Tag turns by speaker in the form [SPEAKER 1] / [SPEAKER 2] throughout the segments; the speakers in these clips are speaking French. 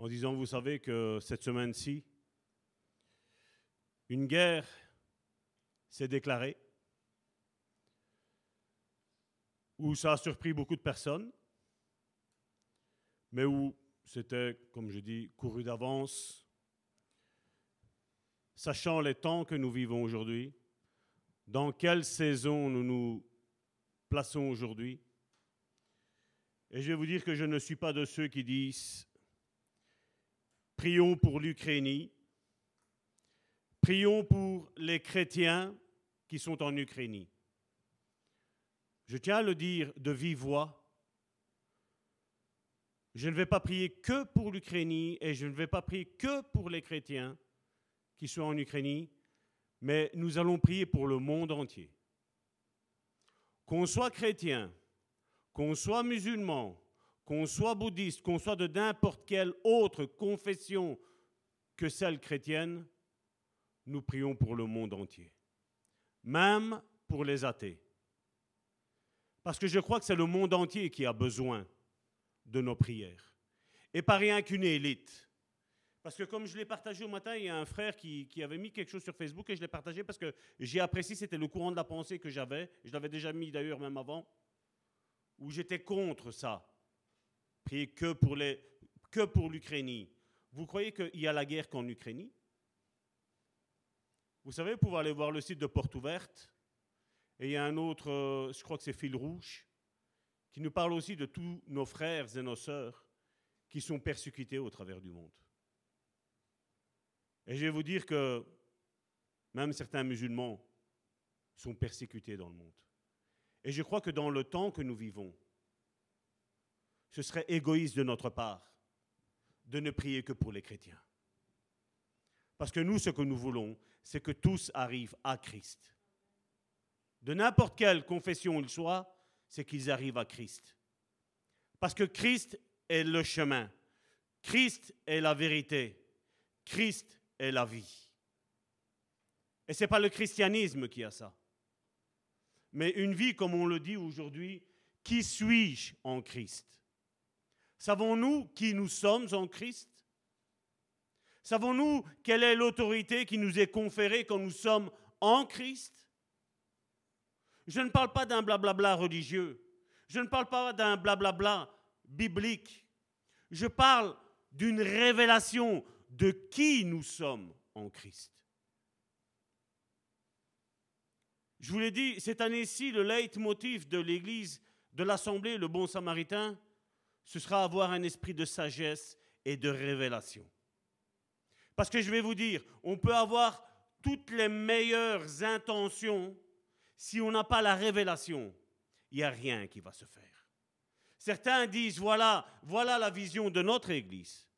[SPEAKER 1] en disant, vous savez que cette semaine-ci, une guerre s'est déclarée, où ça a surpris beaucoup de personnes, mais où c'était, comme je dis, couru d'avance, sachant les temps que nous vivons aujourd'hui, dans quelle saison nous nous plaçons aujourd'hui. Et je vais vous dire que je ne suis pas de ceux qui disent prions pour l'Ukraine, prions pour les chrétiens qui sont en Ukraine. Je tiens à le dire de vive voix. Je ne vais pas prier que pour l'Ukraine et je ne vais pas prier que pour les chrétiens qui sont en Ukraine, mais nous allons prier pour le monde entier. Qu'on soit chrétien, qu'on soit musulman, qu'on soit bouddhiste, qu'on soit de n'importe quelle autre confession que celle chrétienne, nous prions pour le monde entier, même pour les athées. Parce que je crois que c'est le monde entier qui a besoin de nos prières. Et pas rien qu'une élite. Parce que comme je l'ai partagé au matin, il y a un frère qui, avait mis quelque chose sur Facebook et je l'ai partagé parce que j'ai apprécié, c'était le courant de la pensée que j'avais. Je l'avais déjà mis d'ailleurs même avant, où j'étais contre ça. Que pour, que pour l'Ukraine. Vous croyez qu'il y a la guerre qu'en Ukraine? Vous savez, vous pouvez aller voir le site de Porte Ouverte. Et il y a un autre, euh, je crois que c'est Fil Rouge, qui nous parle aussi de tous nos frères et nos sœurs qui sont persécutés au travers du monde. Et je vais vous dire que même certains musulmans sont persécutés dans le monde. Et je crois que dans le temps que nous vivons, ce serait égoïste de notre part de ne prier que pour les chrétiens. Parce que nous, ce que nous voulons, c'est que tous arrivent à Christ. De n'importe quelle confession ils soient, c'est qu'ils arrivent à Christ. Parce que Christ est le chemin. Christ est la vérité. Christ est la vie. Et ce n'est pas le christianisme qui a ça. Mais une vie, comme on le dit aujourd'hui, qui suis-je en Christ? Savons-nous qui nous sommes en Christ? Savons-nous quelle est l'autorité qui nous est conférée quand nous sommes en Christ? Je ne parle pas d'un blablabla religieux. Je ne parle pas d'un blablabla biblique. Je parle d'une révélation de qui nous sommes en Christ. Je vous l'ai dit, cette année-ci, le leitmotiv de l'Église, de l'Assemblée, le bon samaritain, ce sera avoir un esprit de sagesse et de révélation. Parce que je vais vous dire, on peut avoir toutes les meilleures intentions, si on n'a pas la révélation, il n'y a rien qui va se faire. Certains disent, voilà, la vision de notre Église.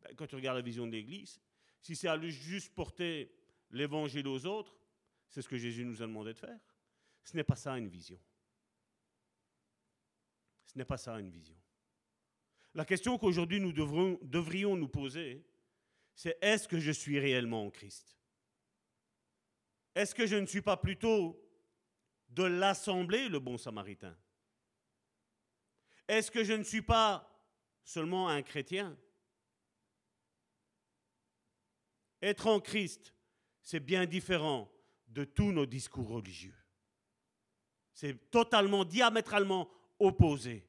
[SPEAKER 1] Ben, quand tu regardes la vision de l'Église, si c'est à juste porter l'évangile aux autres, c'est ce que Jésus nous a demandé de faire. Ce n'est pas ça une vision. Ce n'est pas ça une vision. La question qu'aujourd'hui nous devrions nous poser, c'est est-ce que je suis réellement en Christ? Est-ce que je ne suis pas plutôt de l'assemblée, le bon samaritain? Est-ce que je ne suis pas seulement un chrétien? Être en Christ, c'est bien différent de tous nos discours religieux. C'est totalement, diamétralement opposé.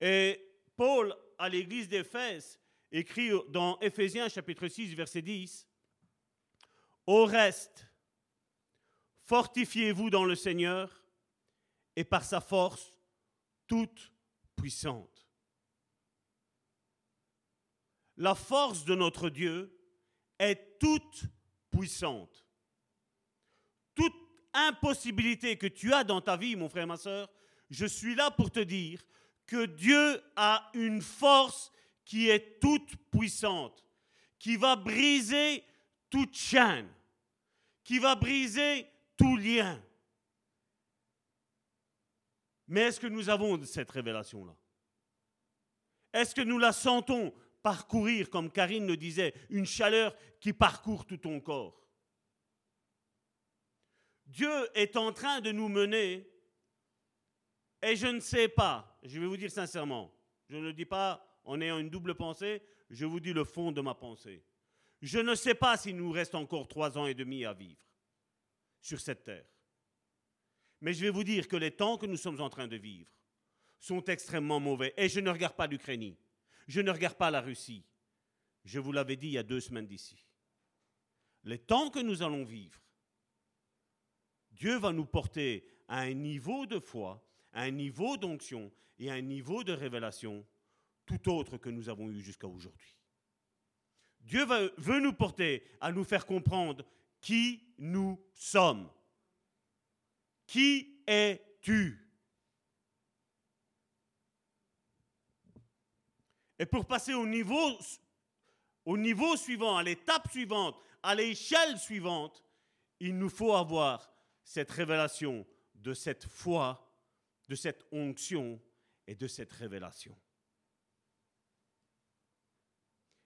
[SPEAKER 1] Et Paul, à l'église d'Éphèse, écrit dans Éphésiens chapitre 6, verset 10, Au reste, fortifiez-vous dans le Seigneur et par sa force toute puissante. La force de notre Dieu est toute puissante. Toute impossibilité que tu as dans ta vie, mon frère, ma soeur, je suis là pour te dire que Dieu a une force qui est toute puissante, qui va briser toute chaîne, qui va briser tout lien. Mais est-ce que nous avons cette révélation-là? Est-ce que nous la sentons parcourir, comme Karine le disait, une chaleur qui parcourt tout ton corps? Dieu est en train de nous mener, et je ne sais pas, je vais vous dire sincèrement, Je ne le dis pas en ayant une double pensée, je vous dis le fond de ma pensée. Je ne sais pas s'il nous reste encore trois ans et demi à vivre sur cette terre. Mais je vais vous dire que les temps que nous sommes en train de vivre sont extrêmement mauvais. Et je ne regarde pas l'Ukraine. Je ne regarde pas la Russie. Je vous l'avais dit il y a deux semaines d'ici. Les temps que nous allons vivre, Dieu va nous porter à un niveau de foi, à un niveau d'onction et un niveau de révélation tout autre que nous avons eu jusqu'à aujourd'hui. Dieu veut nous porter à nous faire comprendre qui nous sommes. Qui es-tu? Et pour passer au niveau, au niveau suivant, à l'étape suivante, à l'échelle suivante, il nous faut avoir cette révélation de cette foi, de cette onction et de cette révélation.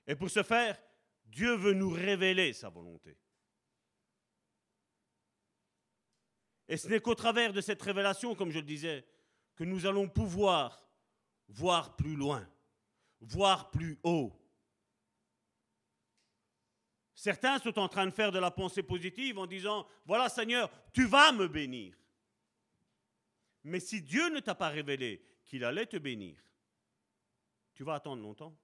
[SPEAKER 1] Et pour ce faire, Dieu veut nous révéler sa volonté. Et ce n'est qu'au travers de cette révélation, comme je le disais, que nous allons pouvoir voir plus loin, voir plus haut. Certains sont en train de faire de la pensée positive en disant, voilà Seigneur, tu vas me bénir. Mais si Dieu ne t'a pas révélé qu'il allait te bénir, tu vas attendre longtemps.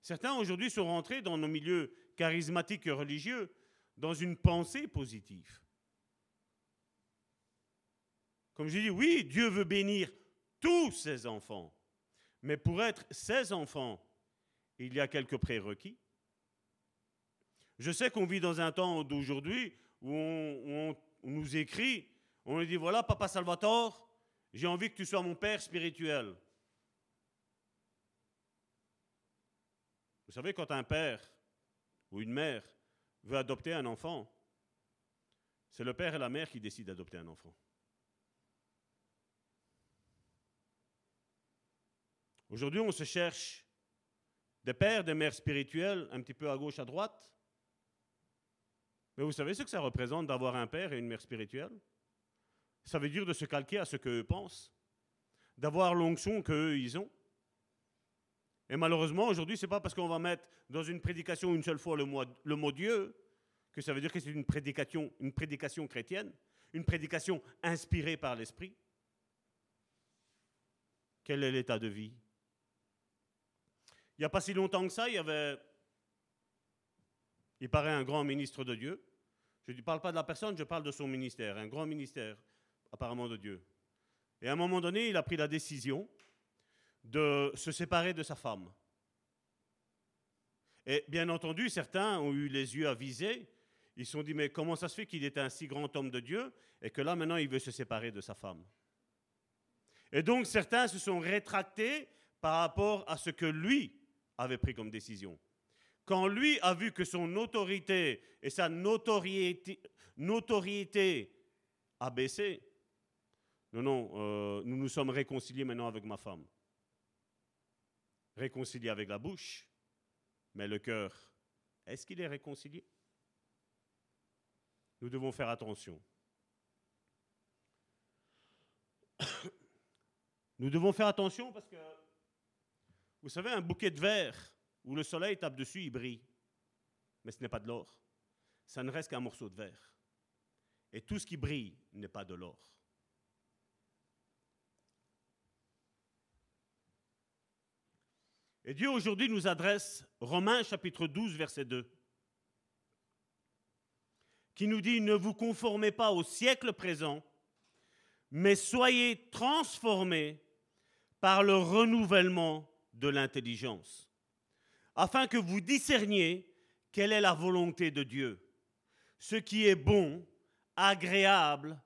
[SPEAKER 1] Certains aujourd'hui sont rentrés dans nos milieux charismatiques et religieux dans une pensée positive. Comme je dis, oui, Dieu veut bénir tous ses enfants. Mais pour être ses enfants, il y a quelques prérequis. Je sais qu'on vit dans un temps d'aujourd'hui où on, nous écrit, on nous dit, voilà, Papa Salvatore, j'ai envie que tu sois mon père spirituel. Vous savez, quand un père ou une mère veut adopter un enfant, c'est le père et la mère qui décident d'adopter un enfant. Aujourd'hui, on se cherche des pères, des mères spirituelles, un petit peu à gauche, à droite. Mais vous savez ce que ça représente d'avoir un père et une mère spirituelle Ça veut dire de se calquer à ce qu'eux pensent, d'avoir l'onction qu'eux, ils ont. Et malheureusement, aujourd'hui, ce n'est pas parce qu'on va mettre dans une prédication une seule fois le mot, Dieu que ça veut dire que c'est une prédication, une prédication chrétienne, une prédication inspirée par l'Esprit. Quel est l'état de vie? Il n'y a pas si longtemps que ça, il y avait, il paraît, un grand ministre de Dieu. Je ne parle pas de la personne, je parle de son ministère, un grand ministère apparemment de Dieu. Et à un moment donné, il a pris la décision de se séparer de sa femme. Et bien entendu, certains ont eu les yeux avisés. Ils se sont dit, mais comment ça se fait qu'il est un si grand homme de Dieu et que là, maintenant, il veut se séparer de sa femme? Et donc, certains se sont rétractés par rapport à ce que lui avait pris comme décision. Quand lui a vu que son autorité et sa notoriété, notoriété a baissé, non, non, euh, nous nous sommes réconciliés maintenant avec ma femme réconcilié avec la bouche, mais le cœur, est-ce qu'il est réconcilié? Nous devons faire attention. Nous devons faire attention parce que, vous savez, un bouquet de verre où le soleil tape dessus, il brille. Mais ce n'est pas de l'or. Ça ne reste qu'un morceau de verre. Et tout ce qui brille n'est pas de l'or. Et Dieu aujourd'hui nous adresse Romains chapitre 12, verset 2, qui nous dit, ne vous conformez pas au siècle présent, mais soyez transformés par le renouvellement de l'intelligence, afin que vous discerniez quelle est la volonté de Dieu, ce qui est bon, agréable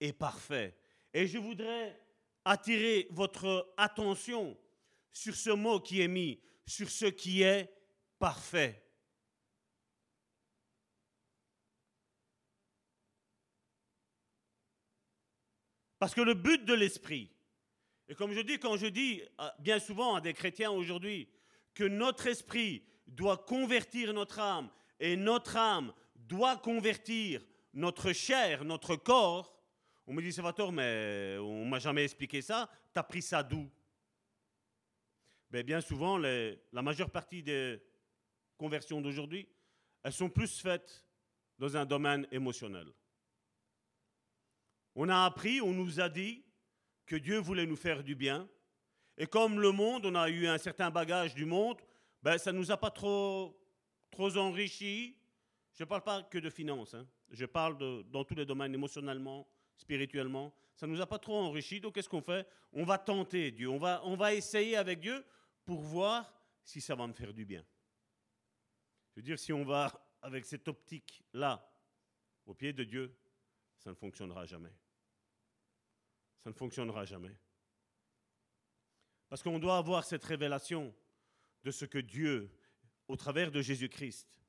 [SPEAKER 1] et parfait. Et je voudrais attirer votre attention sur ce mot qui est mis, sur ce qui est parfait. Parce que le but de l'esprit, et comme je dis, quand je dis euh, bien souvent à des chrétiens aujourd'hui que notre esprit doit convertir notre âme et notre âme doit convertir notre chair, notre corps, on me dit, Salvatore, mais on m'a jamais expliqué ça, tu as pris ça d'où? Mais bien souvent, la majeure partie des conversions d'aujourd'hui, elles sont plus faites dans un domaine émotionnel. On a appris, on nous a dit que Dieu voulait nous faire du bien. Et comme le monde, on a eu un certain bagage du monde, ben, ça ne nous a pas trop, trop enrichi. Je ne parle pas que de finances, hein. je parle dans tous les domaines, émotionnellement, spirituellement. Ça ne nous a pas trop enrichi, donc qu'est-ce qu'on fait? On va tenter Dieu, on va, on va essayer avec Dieu pour voir si ça va me faire du bien. Je veux dire, si on va avec cette optique-là au pied de Dieu, ça ne fonctionnera jamais. Ça ne fonctionnera jamais. Parce qu'on doit avoir cette révélation de ce que Dieu, au travers de Jésus-Christ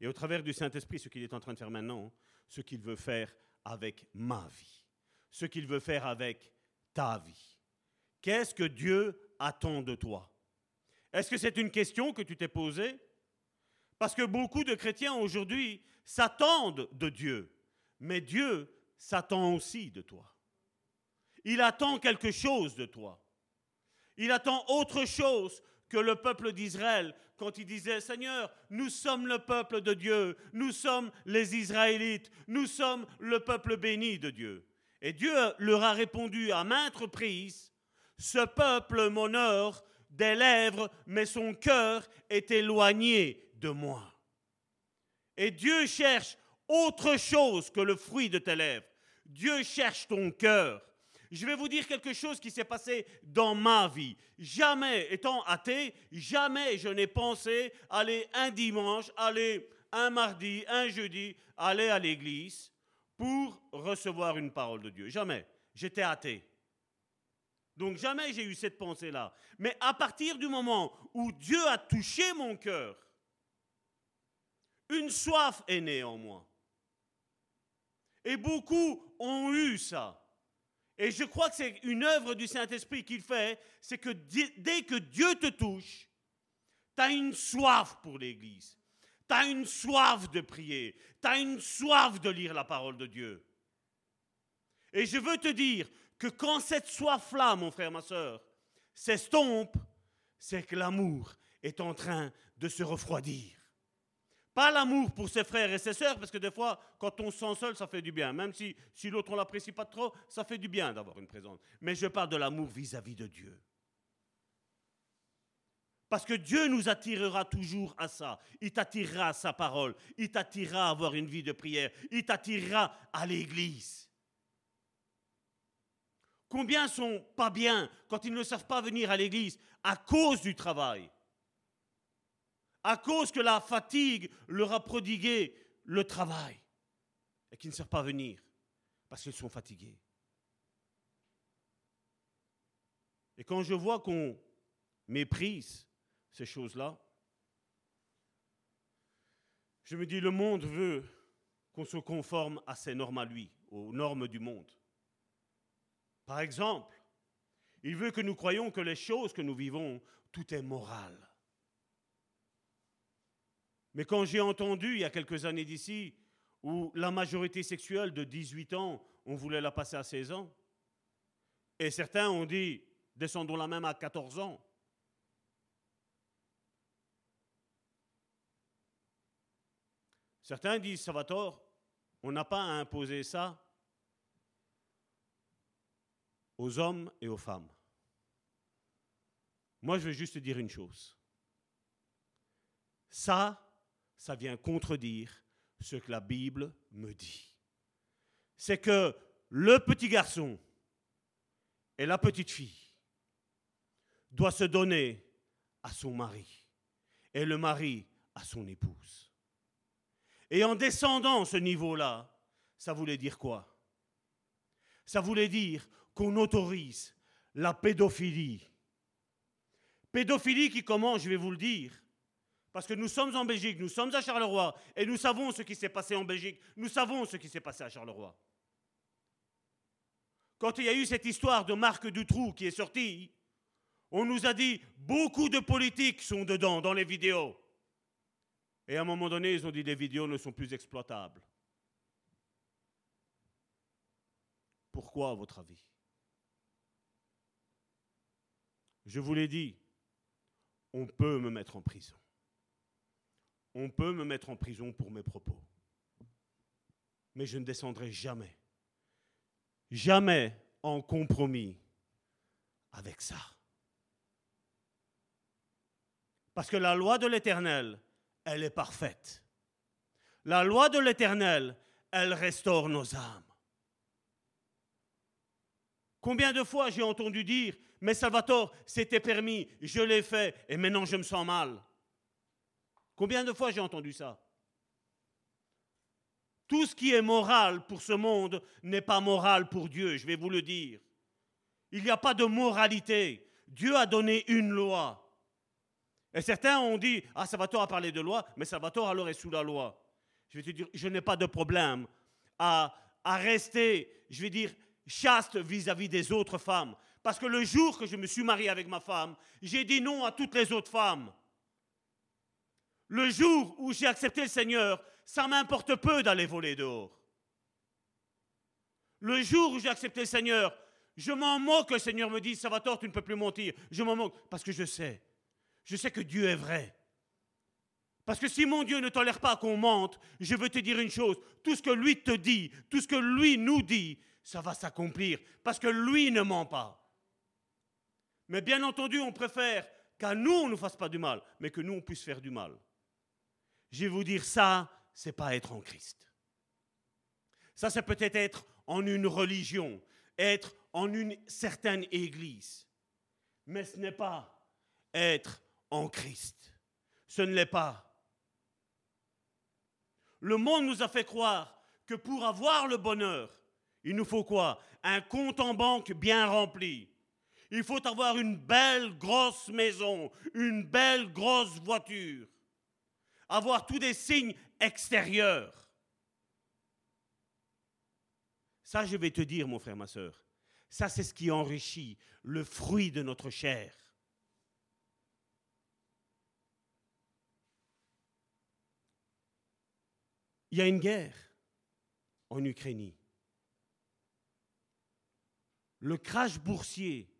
[SPEAKER 1] et au travers du Saint-Esprit, ce qu'il est en train de faire maintenant, ce qu'il veut faire avec ma vie, ce qu'il veut faire avec ta vie. Qu'est-ce que Dieu attend de toi? Est-ce que c'est une question que tu t'es posée? Parce que beaucoup de chrétiens aujourd'hui s'attendent de Dieu, mais Dieu s'attend aussi de toi. Il attend quelque chose de toi. Il attend autre chose que le peuple d'Israël quand il disait, Seigneur, nous sommes le peuple de Dieu, nous sommes les Israélites, nous sommes le peuple béni de Dieu. Et Dieu leur a répondu à maintes reprises, ce peuple m'honore des lèvres, mais son cœur est éloigné de moi. Et Dieu cherche autre chose que le fruit de tes lèvres. Dieu cherche ton cœur je vais vous dire quelque chose qui s'est passé dans ma vie. Jamais, étant athée, jamais je n'ai pensé aller un dimanche, aller un mardi, un jeudi, aller à l'église pour recevoir une parole de Dieu. Jamais. J'étais athée. Donc jamais j'ai eu cette pensée-là. Mais à partir du moment où Dieu a touché mon cœur, une soif est née en moi. Et beaucoup ont eu ça. Et je crois que c'est une œuvre du Saint-Esprit qu'il fait, c'est que dès que Dieu te touche, tu as une soif pour l'Église. Tu as une soif de prier. Tu as une soif de lire la parole de Dieu. Et je veux te dire que quand cette soif-là, mon frère, ma soeur, s'estompe, c'est que l'amour est en train de se refroidir. Pas l'amour pour ses frères et ses sœurs, parce que des fois, quand on se sent seul, ça fait du bien. Même si, si l'autre, on l'apprécie pas trop, ça fait du bien d'avoir une présence. Mais je parle de l'amour vis-à-vis de Dieu. Parce que Dieu nous attirera toujours à ça. Il t'attirera à sa parole. Il t'attirera à avoir une vie de prière. Il t'attirera à l'église. Combien sont pas bien quand ils ne savent pas venir à l'église à cause du travail? À cause que la fatigue leur a prodigué le travail et qui ne savent pas venir parce qu'ils sont fatigués. Et quand je vois qu'on méprise ces choses-là, je me dis, le monde veut qu'on se conforme à ses normes à lui, aux normes du monde. Par exemple, il veut que nous croyions que les choses que nous vivons, tout est moral. Mais quand j'ai entendu il y a quelques années d'ici, où la majorité sexuelle de 18 ans, on voulait la passer à 16 ans, et certains ont dit, descendons-la même à 14 ans. Certains disent, ça va tort, on n'a pas à imposer ça aux hommes et aux femmes. Moi, je vais juste dire une chose. Ça, ça vient contredire ce que la Bible me dit. C'est que le petit garçon et la petite fille doivent se donner à son mari et le mari à son épouse. Et en descendant ce niveau-là, ça voulait dire quoi? Ça voulait dire qu'on autorise la pédophilie. Pédophilie qui commence, je vais vous le dire, parce que nous sommes en Belgique, nous sommes à Charleroi, et nous savons ce qui s'est passé en Belgique, nous savons ce qui s'est passé à Charleroi. Quand il y a eu cette histoire de Marc Dutroux qui est sortie, on nous a dit beaucoup de politiques sont dedans dans les vidéos. Et à un moment donné, ils ont dit les vidéos ne sont plus exploitables. Pourquoi, à votre avis? Je vous l'ai dit, on peut me mettre en prison. On peut me mettre en prison pour mes propos. Mais je ne descendrai jamais, jamais en compromis avec ça. Parce que la loi de l'Éternel, elle est parfaite. La loi de l'Éternel, elle restaure nos âmes. Combien de fois j'ai entendu dire, mais Salvatore, c'était permis, je l'ai fait, et maintenant je me sens mal. Combien de fois j'ai entendu ça? Tout ce qui est moral pour ce monde n'est pas moral pour Dieu, je vais vous le dire. Il n'y a pas de moralité. Dieu a donné une loi. Et certains ont dit, ah, Salvatore a parlé de loi, mais Salvatore alors est sous la loi. Je vais te dire, je n'ai pas de problème à, à rester, je vais dire, chaste vis-à-vis des autres femmes. Parce que le jour que je me suis marié avec ma femme, j'ai dit non à toutes les autres femmes. Le jour où j'ai accepté le Seigneur, ça m'importe peu d'aller voler dehors. Le jour où j'ai accepté le Seigneur, je m'en moque que le Seigneur me dise, Salvatore, tu ne peux plus mentir. Je m'en moque parce que je sais. Je sais que Dieu est vrai. Parce que si mon Dieu ne tolère pas qu'on mente, je veux te dire une chose. Tout ce que lui te dit, tout ce que lui nous dit, ça va s'accomplir. Parce que lui ne ment pas. Mais bien entendu, on préfère qu'à nous, on ne fasse pas du mal, mais que nous, on puisse faire du mal. Je vais vous dire ça, c'est pas être en Christ. Ça, c'est peut-être être en une religion, être en une certaine église. Mais ce n'est pas être en Christ. Ce ne l'est pas. Le monde nous a fait croire que pour avoir le bonheur, il nous faut quoi? Un compte en banque bien rempli. Il faut avoir une belle grosse maison, une belle grosse voiture, avoir tous des signes extérieurs. Ça, je vais te dire, mon frère, ma soeur, ça, c'est ce qui enrichit le fruit de notre chair. Il y a une guerre en Ukraine. Le crash boursier.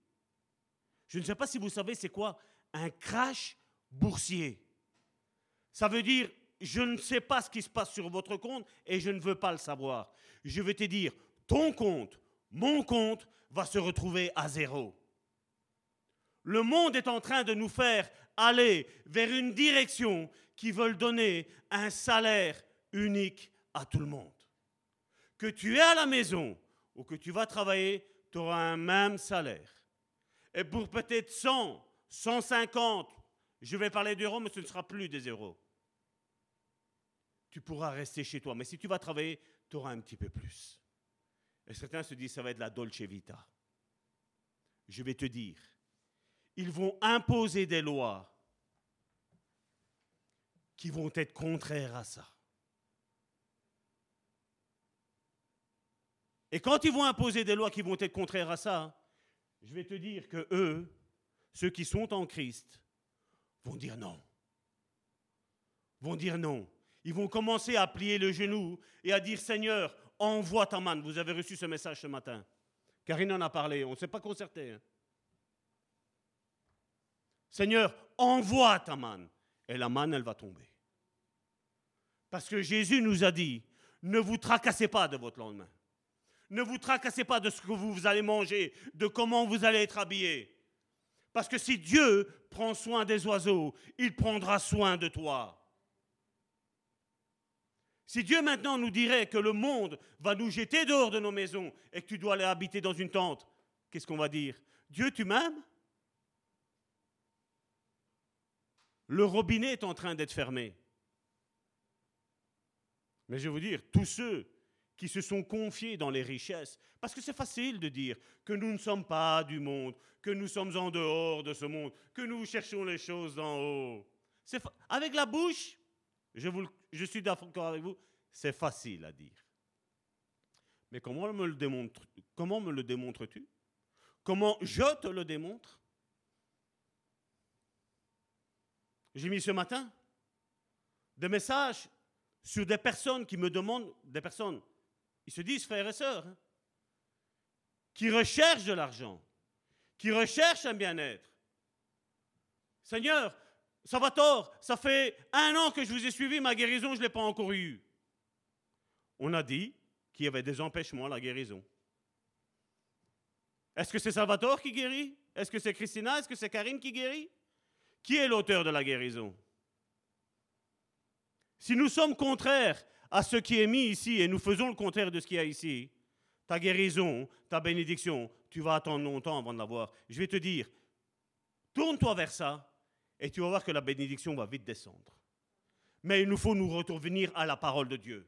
[SPEAKER 1] Je ne sais pas si vous savez c'est quoi un crash boursier. Ça veut dire je ne sais pas ce qui se passe sur votre compte et je ne veux pas le savoir. Je vais te dire ton compte, mon compte va se retrouver à zéro. Le monde est en train de nous faire aller vers une direction qui veut donner un salaire unique à tout le monde. Que tu es à la maison ou que tu vas travailler, tu auras un même salaire. Et pour peut-être 100, 150, je vais parler d'euros, mais ce ne sera plus des euros. Tu pourras rester chez toi. Mais si tu vas travailler, tu auras un petit peu plus. Et certains se disent, ça va être la Dolce Vita. Je vais te dire, ils vont imposer des lois qui vont être contraires à ça. Et quand ils vont imposer des lois qui vont être contraires à ça, je vais te dire que eux, ceux qui sont en Christ, vont dire non. Vont dire non. Ils vont commencer à plier le genou et à dire Seigneur, envoie ta manne. Vous avez reçu ce message ce matin. Karine en a parlé, on ne s'est pas concerté. Hein. Seigneur, envoie ta manne. Et la manne, elle va tomber. Parce que Jésus nous a dit, ne vous tracassez pas de votre lendemain. Ne vous tracassez pas de ce que vous allez manger, de comment vous allez être habillé. Parce que si Dieu prend soin des oiseaux, il prendra soin de toi. Si Dieu maintenant nous dirait que le monde va nous jeter dehors de nos maisons et que tu dois aller habiter dans une tente, qu'est-ce qu'on va dire? Dieu, tu m'aimes? Le robinet est en train d'être fermé. Mais je vais vous dire, tous ceux qui se sont confiés dans les richesses, parce que c'est facile de dire que nous ne sommes pas du monde, que nous sommes en dehors de ce monde, que nous cherchons les choses d'en haut. Avec la bouche, je, suis d'accord avec vous, c'est facile à dire. Mais comment me le démontres-tu? Comment je te le démontre? J'ai mis ce matin des messages sur des personnes qui me demandent, des personnes, ils se disent frères et sœurs, hein, qui recherchent de l'argent, qui recherchent un bien-être. Seigneur, ça va tort, ça fait un an que je vous ai suivi, ma guérison, je ne l'ai pas encore eue. On a dit qu'il y avait des empêchements à la guérison. Est-ce que c'est Salvatore qui guérit? Est-ce que c'est Christina? Est-ce que c'est Karine qui guérit? Qui est l'auteur de la guérison? Si nous sommes contraires à ce qui est mis ici et nous faisons le contraire de ce qu'il y ici, ta guérison, ta bénédiction, tu vas attendre longtemps avant de l'avoir. Je vais te dire, tourne-toi vers ça et tu vas voir que la bénédiction va vite descendre. Mais il nous faut nous revenir à la parole de Dieu.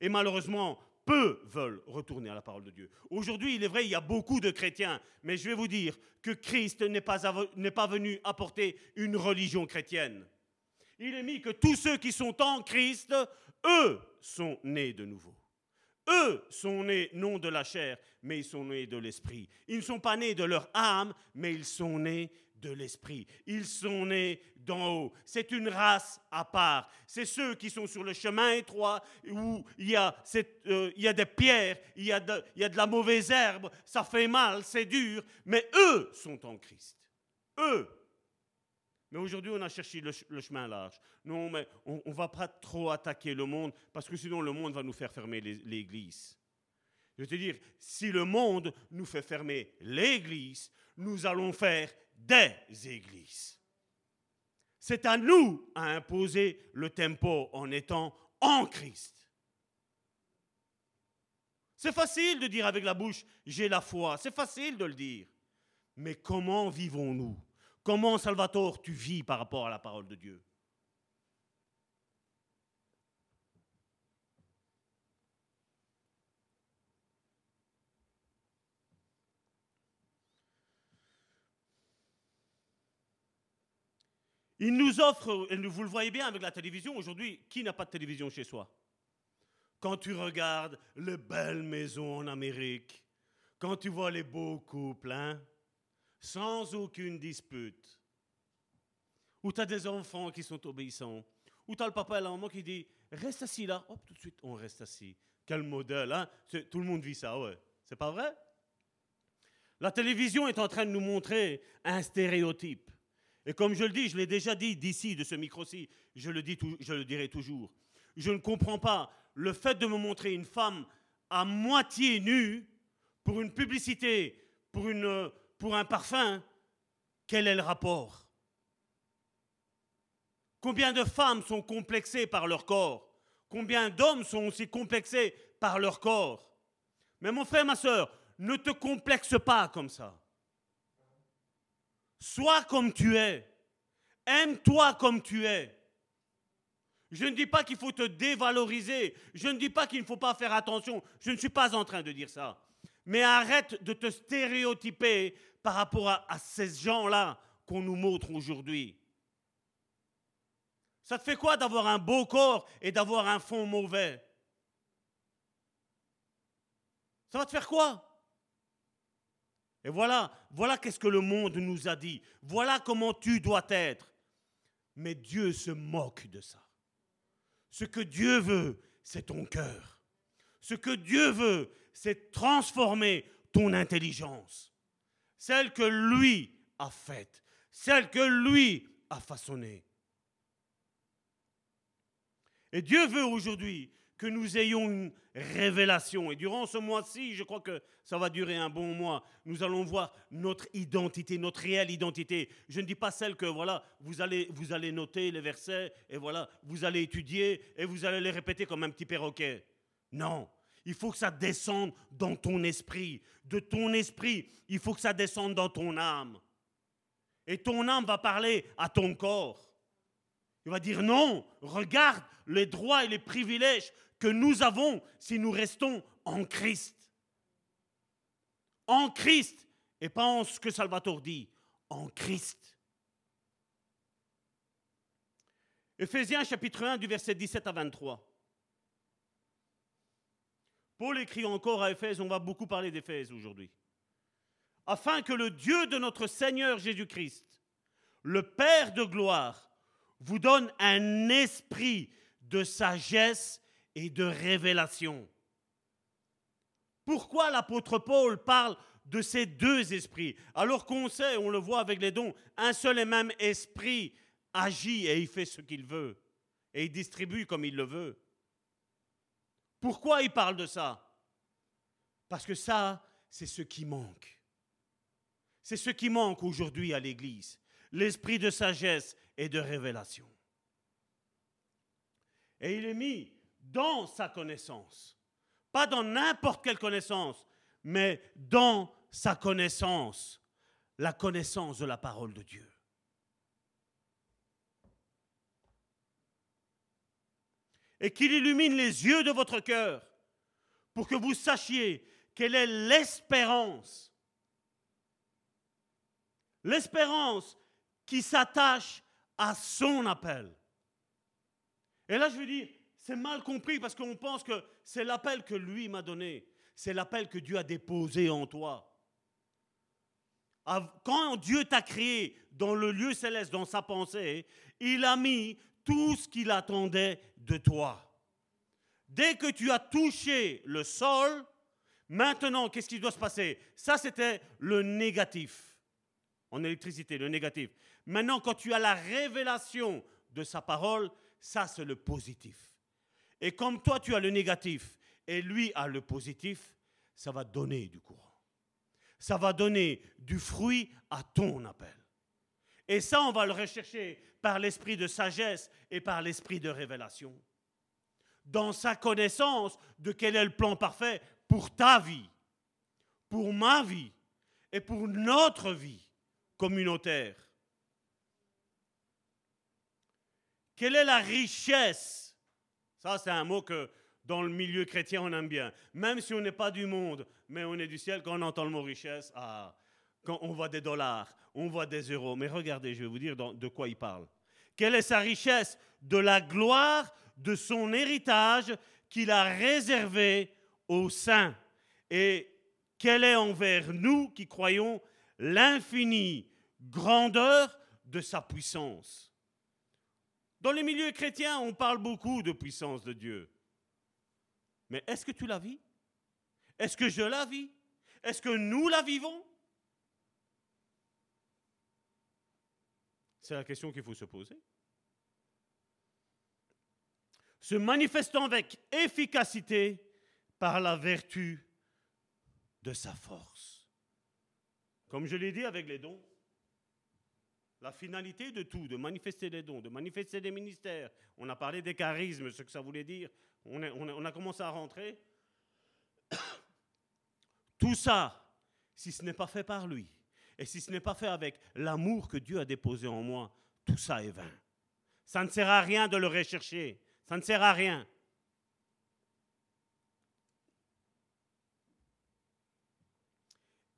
[SPEAKER 1] Et malheureusement, peu veulent retourner à la parole de Dieu. Aujourd'hui, il est vrai, il y a beaucoup de chrétiens, mais je vais vous dire que Christ n'est pas, pas venu apporter une religion chrétienne. Il est mis que tous ceux qui sont en Christ, eux, sont nés de nouveau. Eux sont nés non de la chair, mais ils sont nés de l'esprit. Ils ne sont pas nés de leur âme, mais ils sont nés de l'esprit. Ils sont nés d'en haut. C'est une race à part. C'est ceux qui sont sur le chemin étroit où il y a, euh, des pierres, il y a, de, il y a de la mauvaise herbe, ça fait mal, c'est dur, mais eux sont en Christ. Eux. Mais aujourd'hui, on a cherché le, chemin large. Non, mais on ne va pas trop attaquer le monde parce que sinon le monde va nous faire fermer l'église. Je veux te dire, si le monde nous fait fermer l'église, nous allons faire des églises. C'est à nous à imposer le tempo en étant en Christ. C'est facile de dire avec la bouche, j'ai la foi. C'est facile de le dire. Mais comment vivons-nous Comment, Salvatore, tu vis par rapport à la parole de Dieu? Il nous offre, et vous le voyez bien avec la télévision aujourd'hui, qui n'a pas de télévision chez soi? Quand tu regardes les belles maisons en Amérique, quand tu vois les beaux couples, hein, sans aucune dispute, où tu as des enfants qui sont obéissants, où tu as le papa et la maman qui dit Reste assis là, hop, tout de suite on reste assis. Quel modèle, hein Tout le monde vit ça, ouais. C'est pas vrai? La télévision est en train de nous montrer un stéréotype. Et comme je le dis, je l'ai déjà dit d'ici, de ce micro-ci, je le, dis, je le dirai toujours. Je ne comprends pas le fait de me montrer une femme à moitié nue pour une publicité, pour, une, pour un parfum. Quel est le rapport? Combien de femmes sont complexées par leur corps? Combien d'hommes sont aussi complexés par leur corps? Mais mon frère, ma soeur, ne te complexe pas comme ça. Sois comme tu es. Aime-toi comme tu es. Je ne dis pas qu'il faut te dévaloriser. Je ne dis pas qu'il ne faut pas faire attention. Je ne suis pas en train de dire ça. Mais arrête de te stéréotyper par rapport à, ces gens-là qu'on nous montre aujourd'hui. Ça te fait quoi d'avoir un beau corps et d'avoir un fond mauvais? Ça va te faire quoi? Et voilà, voilà qu'est-ce que le monde nous a dit. Voilà comment tu dois être. Mais Dieu se moque de ça. Ce que Dieu veut, c'est ton cœur. Ce que Dieu veut, c'est transformer ton intelligence. Celle que lui a faite. Celle que lui a façonnée. Et Dieu veut aujourd'hui que nous ayons une révélation. Et durant ce mois-ci, je crois que ça va durer un bon mois, nous allons voir notre identité, notre réelle identité. Je ne dis pas celle que, voilà, vous allez, vous allez noter les versets, et voilà, vous allez étudier, et vous allez les répéter comme un petit perroquet. Non, il faut que ça descende dans ton esprit. De ton esprit, il faut que ça descende dans ton âme. Et ton âme va parler à ton corps. Il va dire non, regarde les droits et les privilèges que nous avons si nous restons en Christ. En Christ, et pas en ce que Salvatore dit, en Christ. Ephésiens chapitre 1 du verset 17 à 23. Paul écrit encore à Éphèse, on va beaucoup parler d'Éphèse aujourd'hui. Afin que le Dieu de notre Seigneur Jésus-Christ, le Père de gloire, vous donne un esprit de sagesse et de révélation. Pourquoi l'apôtre Paul parle de ces deux esprits alors qu'on sait, on le voit avec les dons, un seul et même esprit agit et il fait ce qu'il veut. Et il distribue comme il le veut. Pourquoi il parle de ça? Parce que ça, c'est ce qui manque. C'est ce qui manque aujourd'hui à l'Église. L'esprit de sagesse et de révélation. Et il est mis dans sa connaissance. Pas dans n'importe quelle connaissance, mais dans sa connaissance. La connaissance de la parole de Dieu. Et qu'il illumine les yeux de votre cœur pour que vous sachiez quelle est l'espérance. L'espérance qui s'attache à son appel. Et là, je veux dire, c'est mal compris parce qu'on pense que c'est l'appel que lui m'a donné. C'est l'appel que Dieu a déposé en toi. Quand Dieu t'a créé dans le lieu céleste, dans sa pensée, il a mis tout ce qu'il attendait de toi. Dès que tu as touché le sol, maintenant, qu'est-ce qui doit se passer? Ça, c'était le négatif. En électricité, le négatif. Maintenant, quand tu as la révélation de sa parole, ça, c'est le positif. Et comme toi, tu as le négatif et lui a le positif, ça va donner du courant. Ça va donner du fruit à ton appel. Et ça, on va le rechercher par l'esprit de sagesse et par l'esprit de révélation. Dans sa connaissance de quel est le plan parfait pour ta vie, pour ma vie et pour notre vie communautaire. Quelle est la richesse? Ça, c'est un mot que dans le milieu chrétien, on aime bien. Même si on n'est pas du monde, mais on est du ciel, quand on entend le mot richesse, ah, quand on voit des dollars, on voit des euros. Mais regardez, je vais vous dire de quoi il parle. Quelle est sa richesse De la gloire de son héritage qu'il a réservé aux saints. Et quelle est envers nous qui croyons l'infinie grandeur de sa puissance dans les milieux chrétiens, on parle beaucoup de puissance de Dieu. Mais est-ce que tu la vis? Est-ce que je la vis? Est-ce que nous la vivons? C'est la question qu'il faut se poser. Se manifestant avec efficacité par la vertu de sa force. Comme je l'ai dit avec les dons, la finalité de tout, de manifester des dons, de manifester des ministères. On a parlé des charismes, ce que ça voulait dire. On, on a commencé à rentrer. Tout ça, si ce n'est pas fait par lui, et si ce n'est pas fait avec l'amour que Dieu a déposé en moi, tout ça est vain. Ça ne sert à rien de le rechercher. Ça ne sert à rien.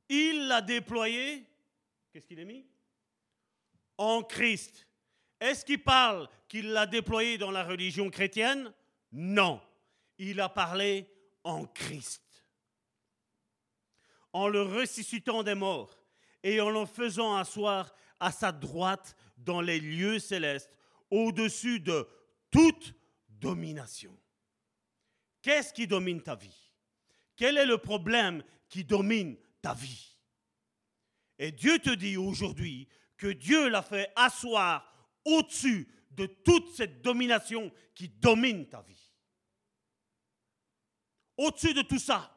[SPEAKER 1] Il l'a déployé. Qu'est-ce qu'il a mis? En Christ. Est-ce qu'il parle qu'il l'a déployé dans la religion chrétienne? Non. Il a parlé en Christ. En le ressuscitant des morts et en le faisant asseoir à sa droite dans les lieux célestes, au-dessus de toute domination. Qu'est-ce qui domine ta vie? Quel est le problème qui domine ta vie? Et Dieu te dit aujourd'hui que Dieu l'a fait asseoir au-dessus de toute cette domination qui domine ta vie. Au-dessus de tout ça.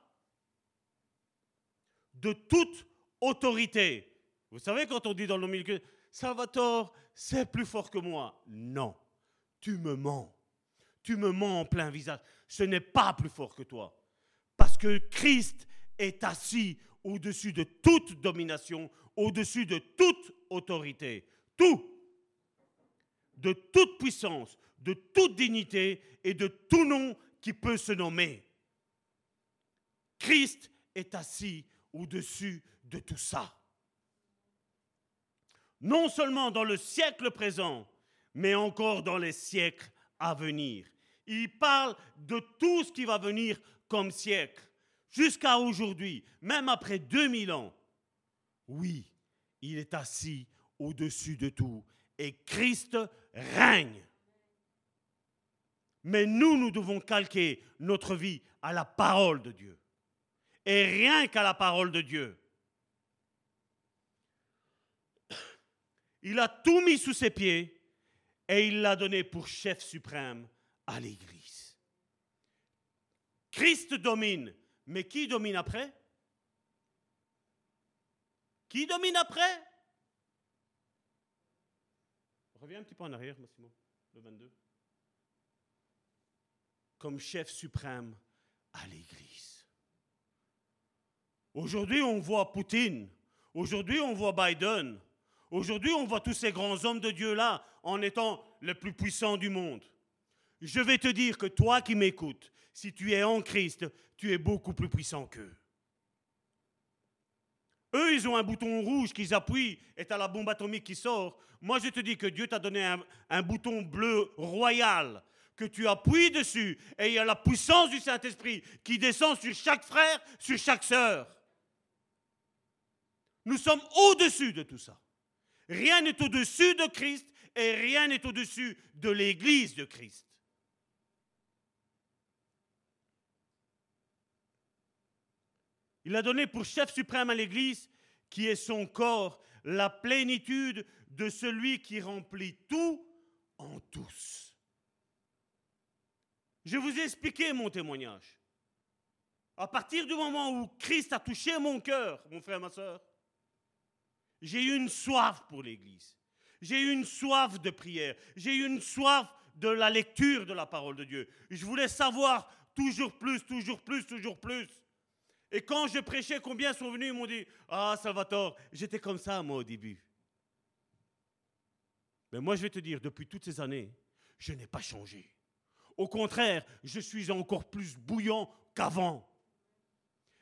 [SPEAKER 1] De toute autorité. Vous savez quand on dit dans le milieu, Salvatore, c'est plus fort que moi. Non, tu me mens. Tu me mens en plein visage. Ce n'est pas plus fort que toi. Parce que Christ est assis au-dessus de toute domination, au-dessus de toute autorité, tout, de toute puissance, de toute dignité et de tout nom qui peut se nommer. Christ est assis au-dessus de tout ça. Non seulement dans le siècle présent, mais encore dans les siècles à venir. Il parle de tout ce qui va venir comme siècle, jusqu'à aujourd'hui, même après 2000 ans. Oui, il est assis au-dessus de tout et Christ règne. Mais nous, nous devons calquer notre vie à la parole de Dieu. Et rien qu'à la parole de Dieu. Il a tout mis sous ses pieds et il l'a donné pour chef suprême à l'Église. Christ domine, mais qui domine après? Qui domine après? Reviens un petit peu en arrière, Massimo, le 22. Comme chef suprême à l'Église. Aujourd'hui, on voit Poutine. Aujourd'hui, on voit Biden. Aujourd'hui, on voit tous ces grands hommes de Dieu-là en étant les plus puissants du monde. Je vais te dire que toi qui m'écoutes, si tu es en Christ, tu es beaucoup plus puissant qu'eux. Eux, ils ont un bouton rouge qu'ils appuient et tu as la bombe atomique qui sort. Moi, je te dis que Dieu t'a donné un, un, bouton bleu royal que tu appuies dessus et il y a la puissance du Saint-Esprit qui descend sur chaque frère, sur chaque sœur. Nous sommes au-dessus de tout ça. Rien n'est au-dessus de Christ et rien n'est au-dessus de l'Église de Christ. Il a donné pour chef suprême à l'Église, qui est son corps, la plénitude de celui qui remplit tout en tous. Je vous ai expliqué mon témoignage. À partir du moment où Christ a touché mon cœur, mon frère, ma soeur, j'ai eu une soif pour l'Église. J'ai eu une soif de prière. J'ai eu une soif de la lecture de la parole de Dieu. Je voulais savoir toujours plus, toujours plus, toujours plus. Et quand je prêchais, combien sont venus, ils m'ont dit Ah, Salvatore, j'étais comme ça, moi, au début. Mais moi, je vais te dire, depuis toutes ces années, je n'ai pas changé. Au contraire, je suis encore plus bouillant qu'avant.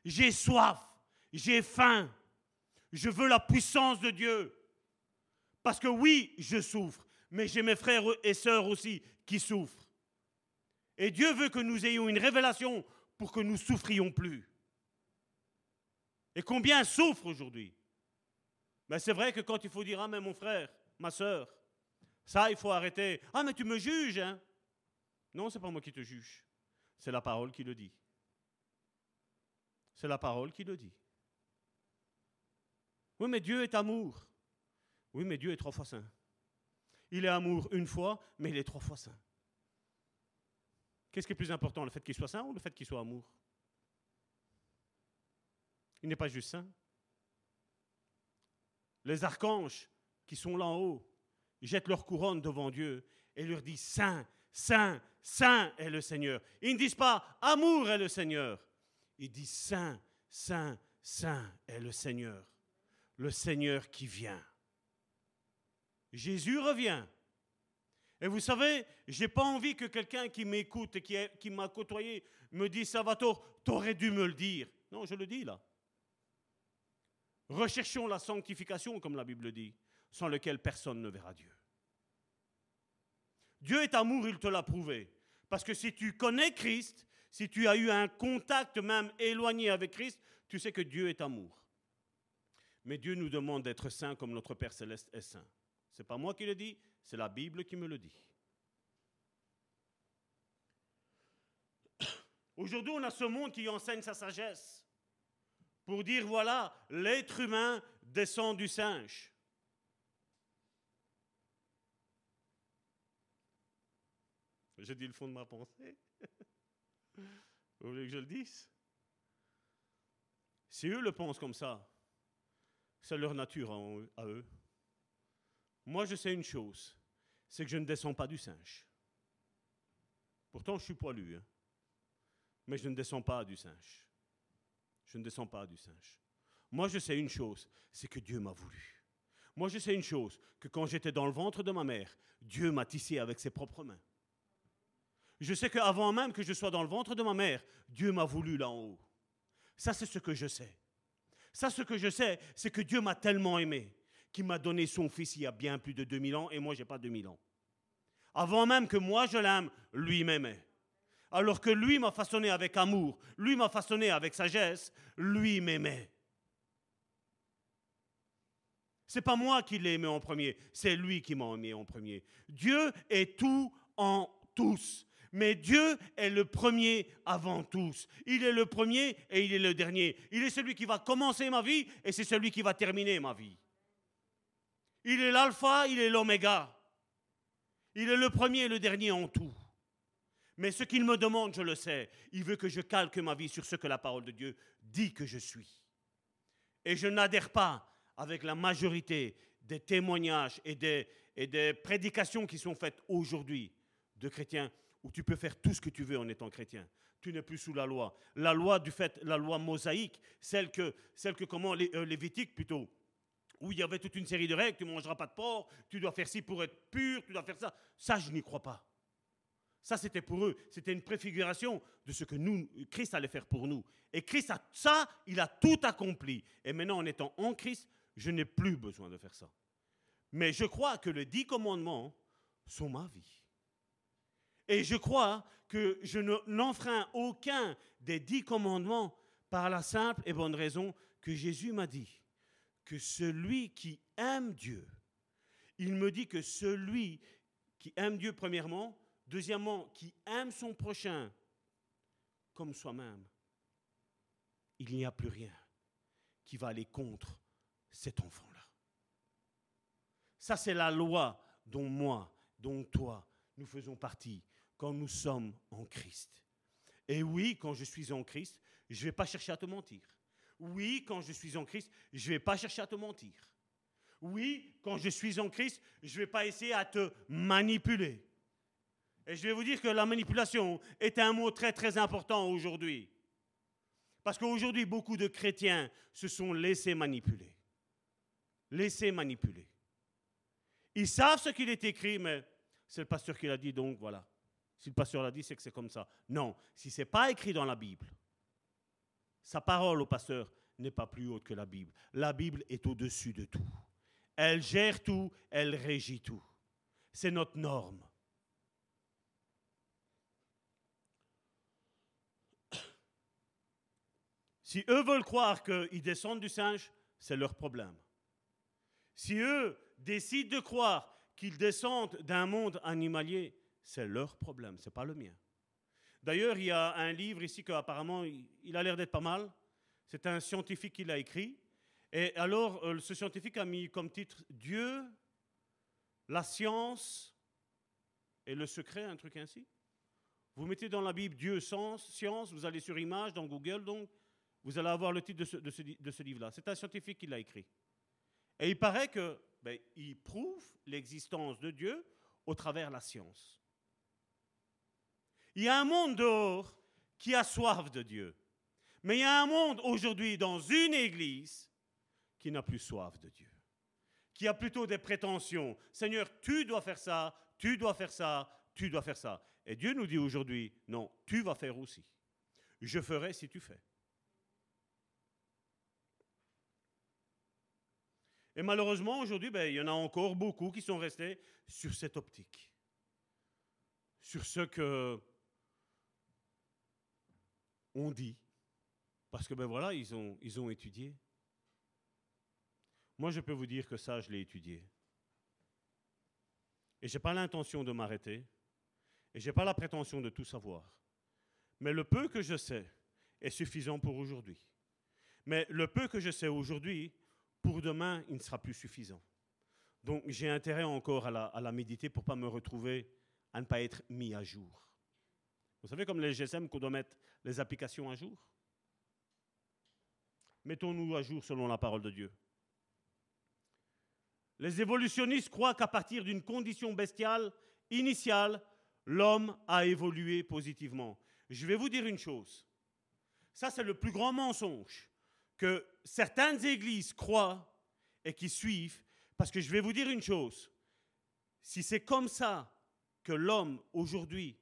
[SPEAKER 1] J'ai soif, j'ai faim, je veux la puissance de Dieu. Parce que oui, je souffre, mais j'ai mes frères et sœurs aussi qui souffrent. Et Dieu veut que nous ayons une révélation pour que nous souffrions plus. Et combien souffrent aujourd'hui? Mais c'est vrai que quand il faut dire Ah, mais mon frère, ma sœur, ça, il faut arrêter. Ah, mais tu me juges, hein? Non, c'est pas moi qui te juge. C'est la parole qui le dit. C'est la parole qui le dit. Oui, mais Dieu est amour. Oui, mais Dieu est trois fois saint. Il est amour une fois, mais il est trois fois saint. Qu'est-ce qui est plus important, le fait qu'il soit saint ou le fait qu'il soit amour? Il n'est pas juste saint. Les archanges qui sont là en haut jettent leur couronne devant Dieu et leur disent Saint, Saint, Saint est le Seigneur. Ils ne disent pas Amour est le Seigneur. Ils disent Saint, Saint, Saint est le Seigneur le Seigneur qui vient. Jésus revient. Et vous savez, je n'ai pas envie que quelqu'un qui m'écoute et qui, qui m'a côtoyé me dise Salvatore, t'aurais dû me le dire. Non, je le dis là. Recherchons la sanctification, comme la Bible dit, sans lequel personne ne verra Dieu. Dieu est amour, il te l'a prouvé. Parce que si tu connais Christ, si tu as eu un contact même éloigné avec Christ, tu sais que Dieu est amour. Mais Dieu nous demande d'être saints comme notre Père céleste est saint. Ce n'est pas moi qui le dis, c'est la Bible qui me le dit. Aujourd'hui, on a ce monde qui enseigne sa sagesse pour dire voilà, l'être humain descend du singe. Je dis le fond de ma pensée. Vous voulez que je le dise? Si eux le pensent comme ça, c'est leur nature à eux. Moi, je sais une chose, c'est que je ne descends pas du singe. Pourtant, je suis poilu, hein. mais je ne descends pas du singe. Je ne descends pas du singe. Moi, je sais une chose, c'est que Dieu m'a voulu. Moi, je sais une chose, que quand j'étais dans le ventre de ma mère, Dieu m'a tissé avec ses propres mains. Je sais qu'avant même que je sois dans le ventre de ma mère, Dieu m'a voulu là en haut. Ça, c'est ce que je sais. Ça, ce que je sais, c'est que Dieu m'a tellement aimé qu'il m'a donné son fils il y a bien plus de 2000 ans et moi, je n'ai pas 2000 ans. Avant même que moi je l'aime, lui m'aimait. Alors que lui m'a façonné avec amour, lui m'a façonné avec sagesse, lui m'aimait. C'est pas moi qui l'ai aimé en premier, c'est lui qui m'a aimé en premier. Dieu est tout en tous. Mais Dieu est le premier avant tous. Il est le premier et il est le dernier. Il est celui qui va commencer ma vie et c'est celui qui va terminer ma vie. Il est l'alpha, il est l'oméga. Il est le premier et le dernier en tout. Mais ce qu'il me demande, je le sais. Il veut que je calque ma vie sur ce que la parole de Dieu dit que je suis. Et je n'adhère pas avec la majorité des témoignages et des, prédications qui sont faites aujourd'hui de chrétiens où tu peux faire tout ce que tu veux en étant chrétien. Tu n'es plus sous la loi. La loi du fait, la loi mosaïque, celle que, celle que comment, les, euh, lévitique plutôt, où il y avait toute une série de règles, tu ne mangeras pas de porc, tu dois faire ci pour être pur, tu dois faire ça. Ça, je n'y crois pas. Ça, c'était pour eux. C'était une préfiguration de ce que nous, Christ allait faire pour nous. Et Christ ça, il a tout accompli. Et maintenant, en étant en Christ, je n'ai plus besoin de faire ça. Mais je crois que les dix commandements sont ma vie. Et je crois que je n'enfreins aucun des dix commandements par la simple et bonne raison que Jésus m'a dit que celui qui aime Dieu, il me dit que celui qui aime Dieu premièrement, Deuxièmement, qui aime son prochain comme soi-même, il n'y a plus rien qui va aller contre cet enfant-là. Ça, c'est la loi dont moi, dont toi, nous faisons partie quand nous sommes en Christ. Et oui, quand je suis en Christ, je ne vais pas chercher à te mentir. Oui, quand je suis en Christ, je ne vais pas chercher à te mentir. Oui, quand je suis en Christ, je ne vais pas essayer à te manipuler. Et je vais vous dire que la manipulation est un mot très très important aujourd'hui. Parce qu'aujourd'hui, beaucoup de chrétiens se sont laissés manipuler. Laissés manipuler. Ils savent ce qu'il est écrit, mais c'est le pasteur qui l'a dit, donc voilà. Si le pasteur l'a dit, c'est que c'est comme ça. Non, si ce n'est pas écrit dans la Bible, sa parole au pasteur n'est pas plus haute que la Bible. La Bible est au-dessus de tout. Elle gère tout, elle régit tout. C'est notre norme. Si eux veulent croire qu'ils descendent du singe, c'est leur problème. Si eux décident de croire qu'ils descendent d'un monde animalier, c'est leur problème, ce n'est pas le mien. D'ailleurs, il y a un livre ici qu'apparemment, il a l'air d'être pas mal. C'est un scientifique qui l'a écrit. Et alors, euh, ce scientifique a mis comme titre Dieu, la science et le secret, un truc ainsi. Vous mettez dans la Bible Dieu, science, vous allez sur image dans Google, donc vous allez avoir le titre de ce, livre-là. C'est un scientifique qui l'a écrit. Et il paraît qu'il ben, prouve l'existence de Dieu au travers la science. Il y a un monde dehors qui a soif de Dieu. Mais il y a un monde aujourd'hui dans une église qui n'a plus soif de Dieu. Qui a plutôt des prétentions. Seigneur, tu dois faire ça, tu dois faire ça, tu dois faire ça. Et Dieu nous dit aujourd'hui, non, tu vas faire aussi. Je ferai si tu fais. Et malheureusement, aujourd'hui, ben, il y en a encore beaucoup qui sont restés sur cette optique, sur ce que on dit, parce que ben voilà, ils ont, étudié. Moi, je peux vous dire que ça, je l'ai étudié. Et je n'ai pas l'intention de m'arrêter, et je n'ai pas la prétention de tout savoir. Mais le peu que je sais est suffisant pour aujourd'hui. Mais le peu que je sais aujourd'hui pour demain, il ne sera plus suffisant. Donc j'ai intérêt encore à la, méditer pour ne pas me retrouver à ne pas être mis à jour. Vous savez, comme les GSM, qu'on doit mettre les applications à jour? Mettons-nous à jour selon la parole de Dieu. Les évolutionnistes croient qu'à partir d'une condition bestiale initiale, l'homme a évolué positivement. Je vais vous dire une chose. Ça, c'est le plus grand mensonge que certaines églises croient et qui suivent, parce que je vais vous dire une chose, si c'est comme ça que l'homme aujourd'hui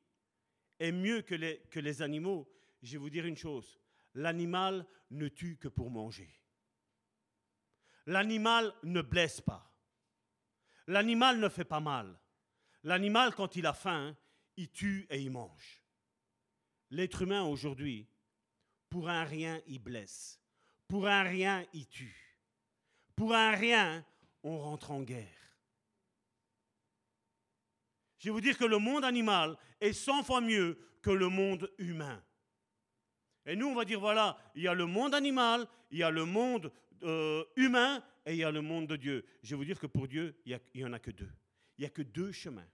[SPEAKER 1] est mieux que les, animaux, je vais vous dire une chose, l'animal ne tue que pour manger. L'animal ne blesse pas. L'animal ne fait pas mal. L'animal, quand il a faim, il tue et il mange. L'être humain aujourd'hui, pour un rien, il blesse. Pour un rien, il tue. Pour un rien, on rentre en guerre. Je vais vous dire que le monde animal est 100 fois mieux que le monde humain. Et nous, on va dire, voilà, il y a le monde animal, il y a le monde euh, humain et il y a le monde de Dieu. Je vais vous dire que pour Dieu, il n'y en a que deux. Il n'y a que deux chemins.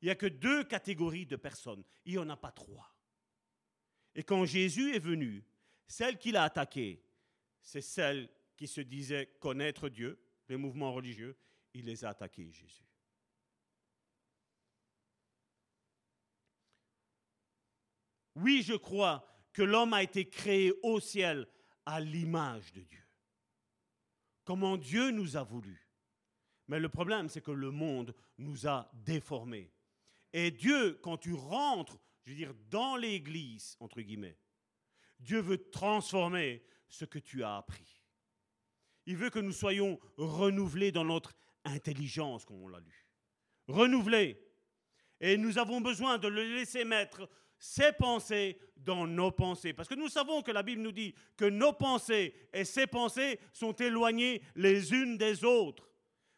[SPEAKER 1] il n'y a que deux catégories de personnes. Il n'y en a pas trois. Et quand Jésus est venu, celle qu'il a attaquée, c'est celle qui se disait connaître Dieu, les mouvements religieux. Il les a attaqués, Jésus. Oui, je crois que l'homme a été créé au ciel à l'image de Dieu. Comment Dieu nous a voulu. Mais le problème, c'est que le monde nous a déformés. Et Dieu, quand tu rentres, je veux dire, dans l'Église, entre guillemets, Dieu veut transformer ce que tu as appris. Il veut que nous soyons renouvelés dans notre intelligence, comme on l'a lu. Renouvelés. Et nous avons besoin de le laisser mettre ses pensées dans nos pensées. Parce que nous savons que la Bible nous dit que nos pensées et ses pensées sont éloignées les unes des autres.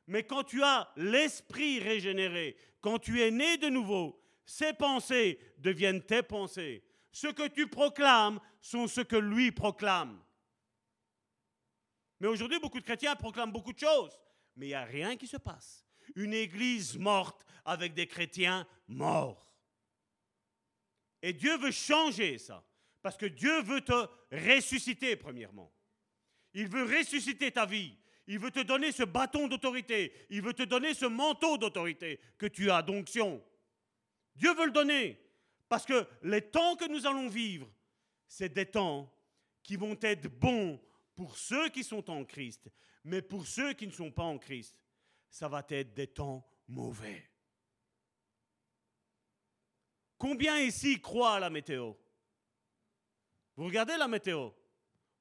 [SPEAKER 1] Mais quand tu as l'esprit régénéré, quand tu es né de nouveau, ces pensées deviennent tes pensées. Ce que tu proclames sont ce que lui proclame. Mais aujourd'hui, beaucoup de chrétiens proclament beaucoup de choses, mais il n'y a rien qui se passe. Une église morte avec des chrétiens morts. Et Dieu veut changer ça. Parce que Dieu veut te ressusciter, premièrement. Il veut ressusciter ta vie. Il veut te donner ce bâton d'autorité. Il veut te donner ce manteau d'autorité que tu as d'onction. Dieu veut le donner. Parce que les temps que nous allons vivre, c'est des temps qui vont être bons pour ceux qui sont en Christ. Mais pour ceux qui ne sont pas en Christ, ça va être des temps mauvais. Combien ici croient à la météo? Vous regardez la météo?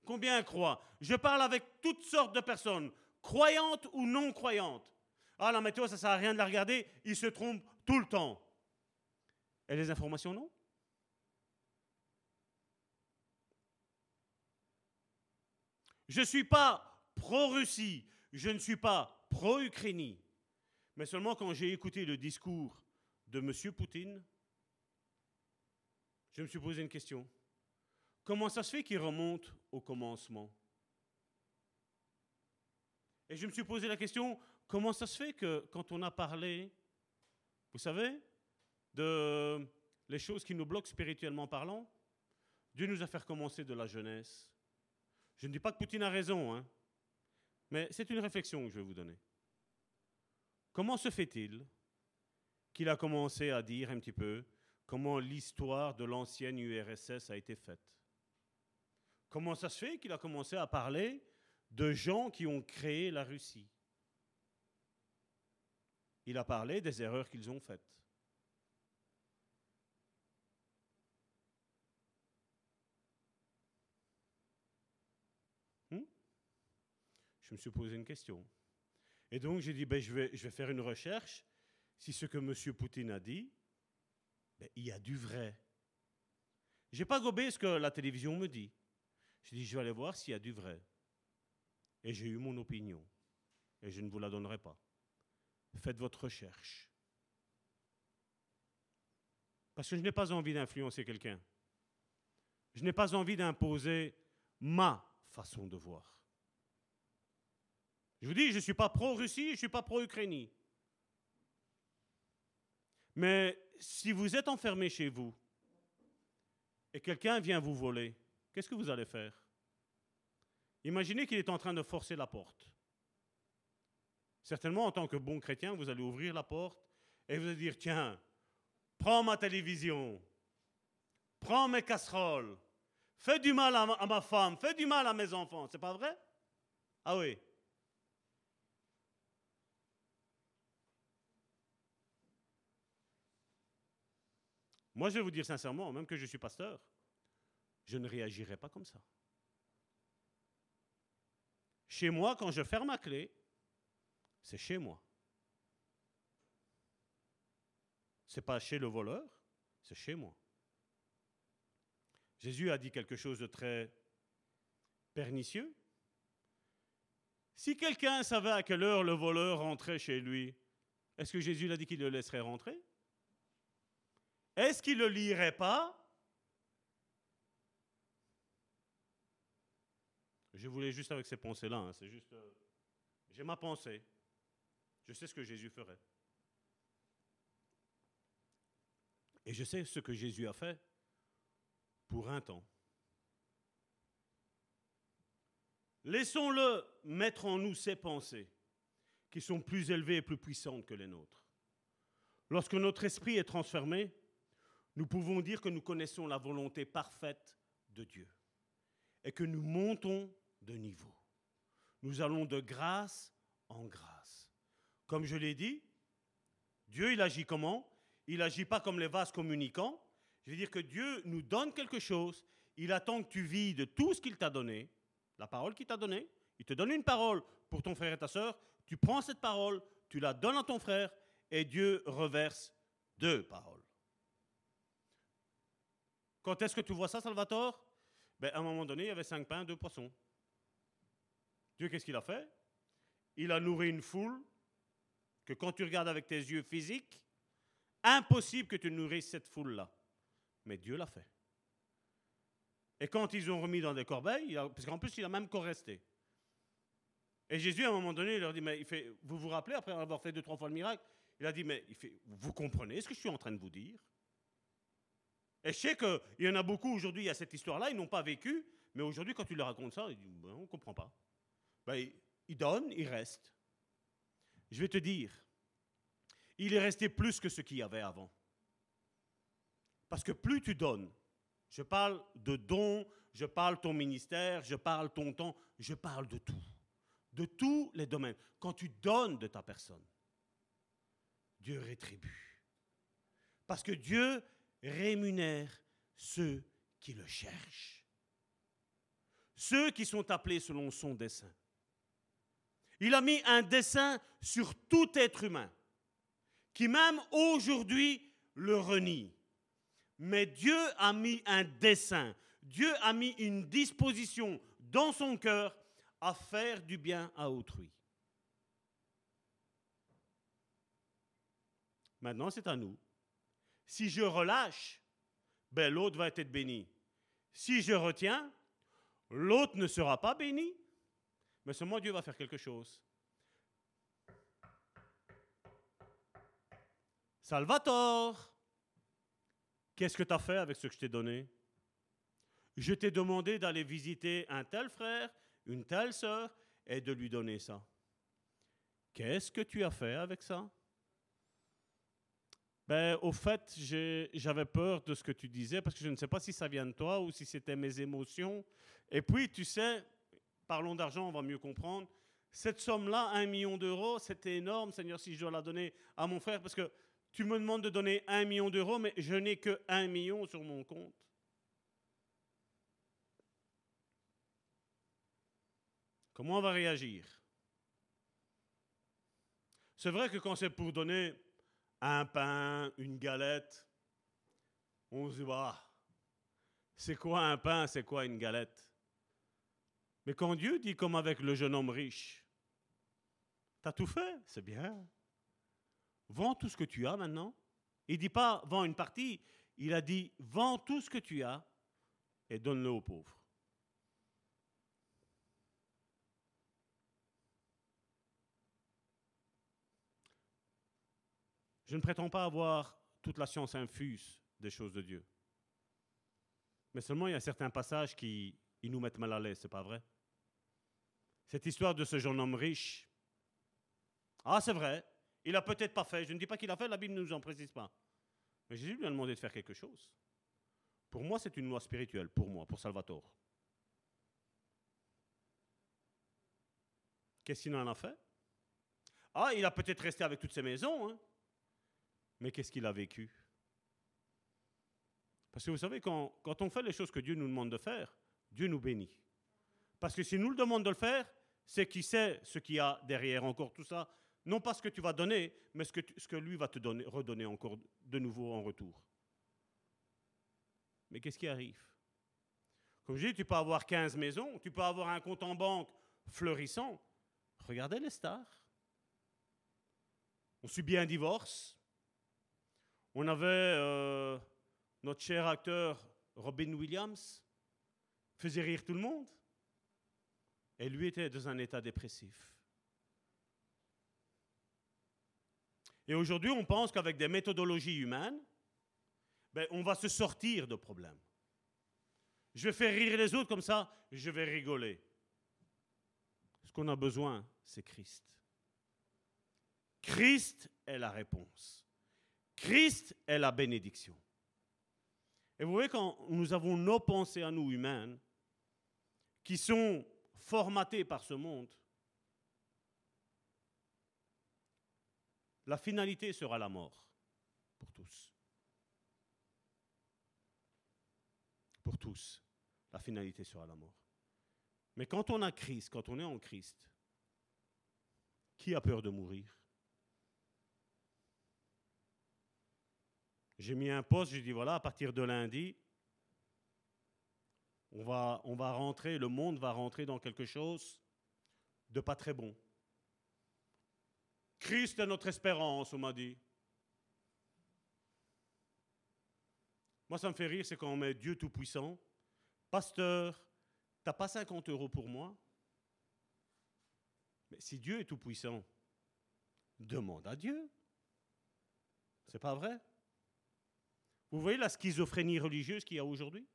[SPEAKER 1] Combien croient Je parle avec toutes sortes de personnes, croyantes ou non croyantes. Ah, la météo, ça ne sert à rien de la regarder, ils se trompent tout le temps. Et les informations, non? Je ne suis pas pro-Russie, je ne suis pas pro-Ukraine. Mais seulement quand j'ai écouté le discours de M. Poutine, je me suis posé une question. Comment ça se fait qu'il remonte au commencement? Et je me suis posé la question, comment ça se fait que quand on a parlé, vous savez, de les choses qui nous bloquent spirituellement parlant, Dieu nous a fait recommencer de la jeunesse? Je ne dis pas que Poutine a raison, hein, mais c'est une réflexion que je vais vous donner. Comment se fait-il qu'il a commencé à dire un petit peu comment l'histoire de l'ancienne URSS a été faite. Comment ça se fait qu'il a commencé à parler de gens qui ont créé la Russie? Il a parlé des erreurs qu'ils ont faites. Hmm? Je me suis posé une question. Et donc j'ai dit, ben, je, vais, je vais faire une recherche si ce que M. Poutine a dit ben, il y a du vrai. Je n'ai pas gobé ce que la télévision me dit. Je dis, je vais aller voir s'il y a du vrai. Et j'ai eu mon opinion. Et je ne vous la donnerai pas. Faites votre recherche. Parce que je n'ai pas envie d'influencer quelqu'un. Je n'ai pas envie d'imposer ma façon de voir. Je vous dis, je ne suis pas pro-Russie, je ne suis pas pro-Ukraine. Mais si vous êtes enfermé chez vous et quelqu'un vient vous voler, qu'est-ce que vous allez faire? Imaginez qu'il est en train de forcer la porte. Certainement, en tant que bon chrétien, vous allez ouvrir la porte et vous allez dire, tiens, prends ma télévision, prends mes casseroles, fais du mal à ma, femme, fais du mal à mes enfants. C'est pas vrai? Ah oui. Moi, je vais vous dire sincèrement, même que je suis pasteur, je ne réagirai pas comme ça. Chez moi, quand je ferme ma clé, c'est chez moi. Ce n'est pas chez le voleur, c'est chez moi. Jésus a dit quelque chose de très pernicieux. Si quelqu'un savait à quelle heure le voleur rentrait chez lui, est-ce que Jésus l'a dit qu'il le laisserait rentrer? Est-ce qu'il ne le lirait pas? Je voulais juste avec ces pensées-là, hein, c'est juste... Euh, j'ai ma pensée. Je sais ce que Jésus ferait. Et je sais ce que Jésus a fait pour un temps. Laissons-le mettre en nous ses pensées, qui sont plus élevées et plus puissantes que les nôtres. Lorsque notre esprit est transformé, nous pouvons dire que nous connaissons la volonté parfaite de Dieu et que nous montons de niveau. Nous allons de grâce en grâce. Comme je l'ai dit, Dieu, il agit comment? Il n'agit pas comme les vases communicants. Je veux dire que Dieu nous donne quelque chose, il attend que tu vis de tout ce qu'il t'a donné, la parole qu'il t'a donnée. Il te donne une parole pour ton frère et ta soeur, tu prends cette parole, tu la donnes à ton frère, et Dieu reverse deux paroles. Quand est-ce que tu vois ça, Salvatore? Ben, À un moment donné, il y avait cinq pains, deux poissons. Dieu, qu'est-ce qu'il a fait? Il a nourri une foule que quand tu regardes avec tes yeux physiques, impossible que tu nourrisses cette foule-là. Mais Dieu l'a fait. Et quand ils ont remis dans des corbeilles, parce qu'en plus, il a même resté. Et Jésus, à un moment donné, il leur dit, mais il fait, vous vous rappelez, après avoir fait deux, trois fois le miracle, il a dit, mais il fait, vous comprenez ce que je suis en train de vous dire? Et je sais qu'il y en a beaucoup aujourd'hui, a cette histoire-là, ils n'ont pas vécu, mais aujourd'hui, quand tu leur racontes ça, ils disent, ben, on ne comprend pas. Ben, il donne, il reste. Je vais te dire, il est resté plus que ce qu'il y avait avant. Parce que plus tu donnes, je parle de dons, je parle ton ministère, je parle ton temps, je parle de tout. De tous les domaines. Quand tu donnes de ta personne, Dieu rétribue. Parce que Dieu rémunère ceux qui le cherchent. Ceux qui sont appelés selon son dessein. Il a mis un dessein sur tout être humain, qui même aujourd'hui le renie. Mais Dieu a mis un dessein, Dieu a mis une disposition dans son cœur à faire du bien à autrui. Maintenant, c'est à nous. Si je relâche, ben, l'autre va être béni. Si je retiens, l'autre ne sera pas béni. Mais seulement Dieu va faire quelque chose. Salvatore, qu'est-ce que tu as fait avec ce que je t'ai donné? Je t'ai demandé d'aller visiter un tel frère, une telle sœur, et de lui donner ça. Qu'est-ce que tu as fait avec ça? Ben, au fait, j'avais peur de ce que tu disais parce que je ne sais pas si ça vient de toi ou si c'était mes émotions. Et puis, tu sais, parlons d'argent, on va mieux comprendre. Cette somme-là, un million d'euros, c'était énorme, Seigneur, si je dois la donner à mon frère, parce que tu me demandes de donner un million d'euros, mais je n'ai que un million sur mon compte. Comment on va réagir? C'est vrai que quand c'est pour donner un pain, une galette, on se dit, bah, c'est quoi un pain, c'est quoi une galette? Mais quand Dieu dit comme avec le jeune homme riche, t'as tout fait, c'est bien. Vends tout ce que tu as maintenant. Il dit pas vends une partie, il a dit vends tout ce que tu as et donne-le aux pauvres. Je ne prétends pas avoir toute la science infuse des choses de Dieu. Mais seulement il y a certains passages qui nous mettent mal à l'aise, c'est pas vrai? Cette histoire de ce jeune homme riche. Ah, c'est vrai, il a peut-être pas fait. Je ne dis pas qu'il a fait, la Bible ne nous en précise pas. Mais Jésus lui a demandé de faire quelque chose. Pour moi, c'est une loi spirituelle, pour moi, pour Salvatore. Qu'est-ce qu'il en a fait? Ah, il a peut-être resté avec toutes ses maisons. Hein. Mais qu'est-ce qu'il a vécu? Parce que vous savez, quand, on fait les choses que Dieu nous demande de faire, Dieu nous bénit. Parce que s'il nous le demande de le faire, c'est qu'il sait ce qu'il y a derrière encore tout ça. Non pas ce que tu vas donner, mais ce que, ce que lui va te donner, redonner encore de nouveau en retour. Mais qu'est-ce qui arrive? Comme je dis, tu peux avoir 15 maisons, tu peux avoir un compte en banque fleurissant. Regardez les stars. On subit un divorce, on avait euh, notre cher acteur Robin Williams, faisait rire tout le monde. Et lui était dans un état dépressif. Et aujourd'hui, on pense qu'avec des méthodologies humaines, ben, on va se sortir de problèmes. Je vais faire rire les autres comme ça, je vais rigoler. Ce qu'on a besoin, c'est Christ. Christ est la réponse. Christ est la bénédiction. Et vous voyez, quand nous avons nos pensées à nous humaines, qui sont formatées par ce monde, la finalité sera la mort pour tous. Pour tous, la finalité sera la mort. Mais quand on a Christ, quand on est en Christ, qui a peur de mourir? J'ai mis un poste, j'ai dit voilà, à partir de lundi, on va, rentrer, le monde va rentrer dans quelque chose de pas très bon. Christ est notre espérance, on m'a dit. Moi, ça me fait rire, c'est quand on met Dieu Tout-Puissant. Pasteur, t'as pas 50 euros pour moi Mais si Dieu est Tout-Puissant, demande à Dieu. C'est pas vrai? Vous voyez la schizophrénie religieuse qu'il y a aujourd'hui?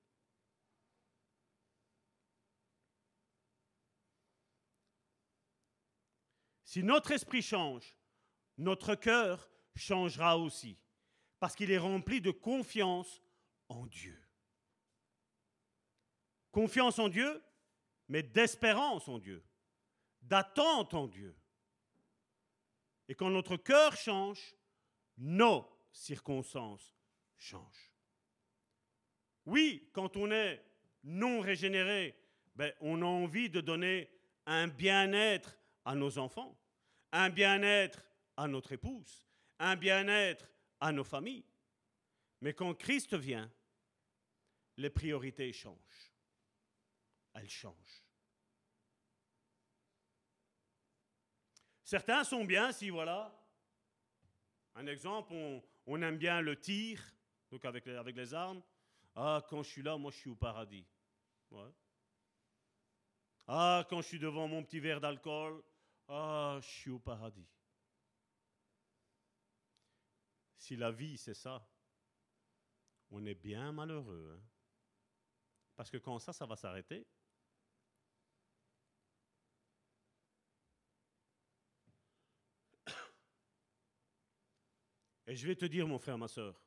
[SPEAKER 1] Si notre esprit change, notre cœur changera aussi, parce qu'il est rempli de confiance en Dieu. Confiance en Dieu, mais d'espérance en Dieu, d'attente en Dieu. Et quand notre cœur change, nos circonstances change. Oui, quand on est non régénéré, ben, on a envie de donner un bien-être à nos enfants, un bien-être à notre épouse, un bien-être à nos familles. Mais quand Christ vient, les priorités changent. Elles changent. Certains sont bien si, voilà, un exemple, on, on aime bien le tir, donc avec les, avec les armes. Ah, quand je suis là, moi je suis au paradis. Ah, quand je suis devant mon petit verre d'alcool, ah, je suis au paradis. Si la vie, c'est ça, on est bien malheureux. Hein. Parce que quand ça, ça va s'arrêter, Et je vais te dire, mon frère, ma soeur,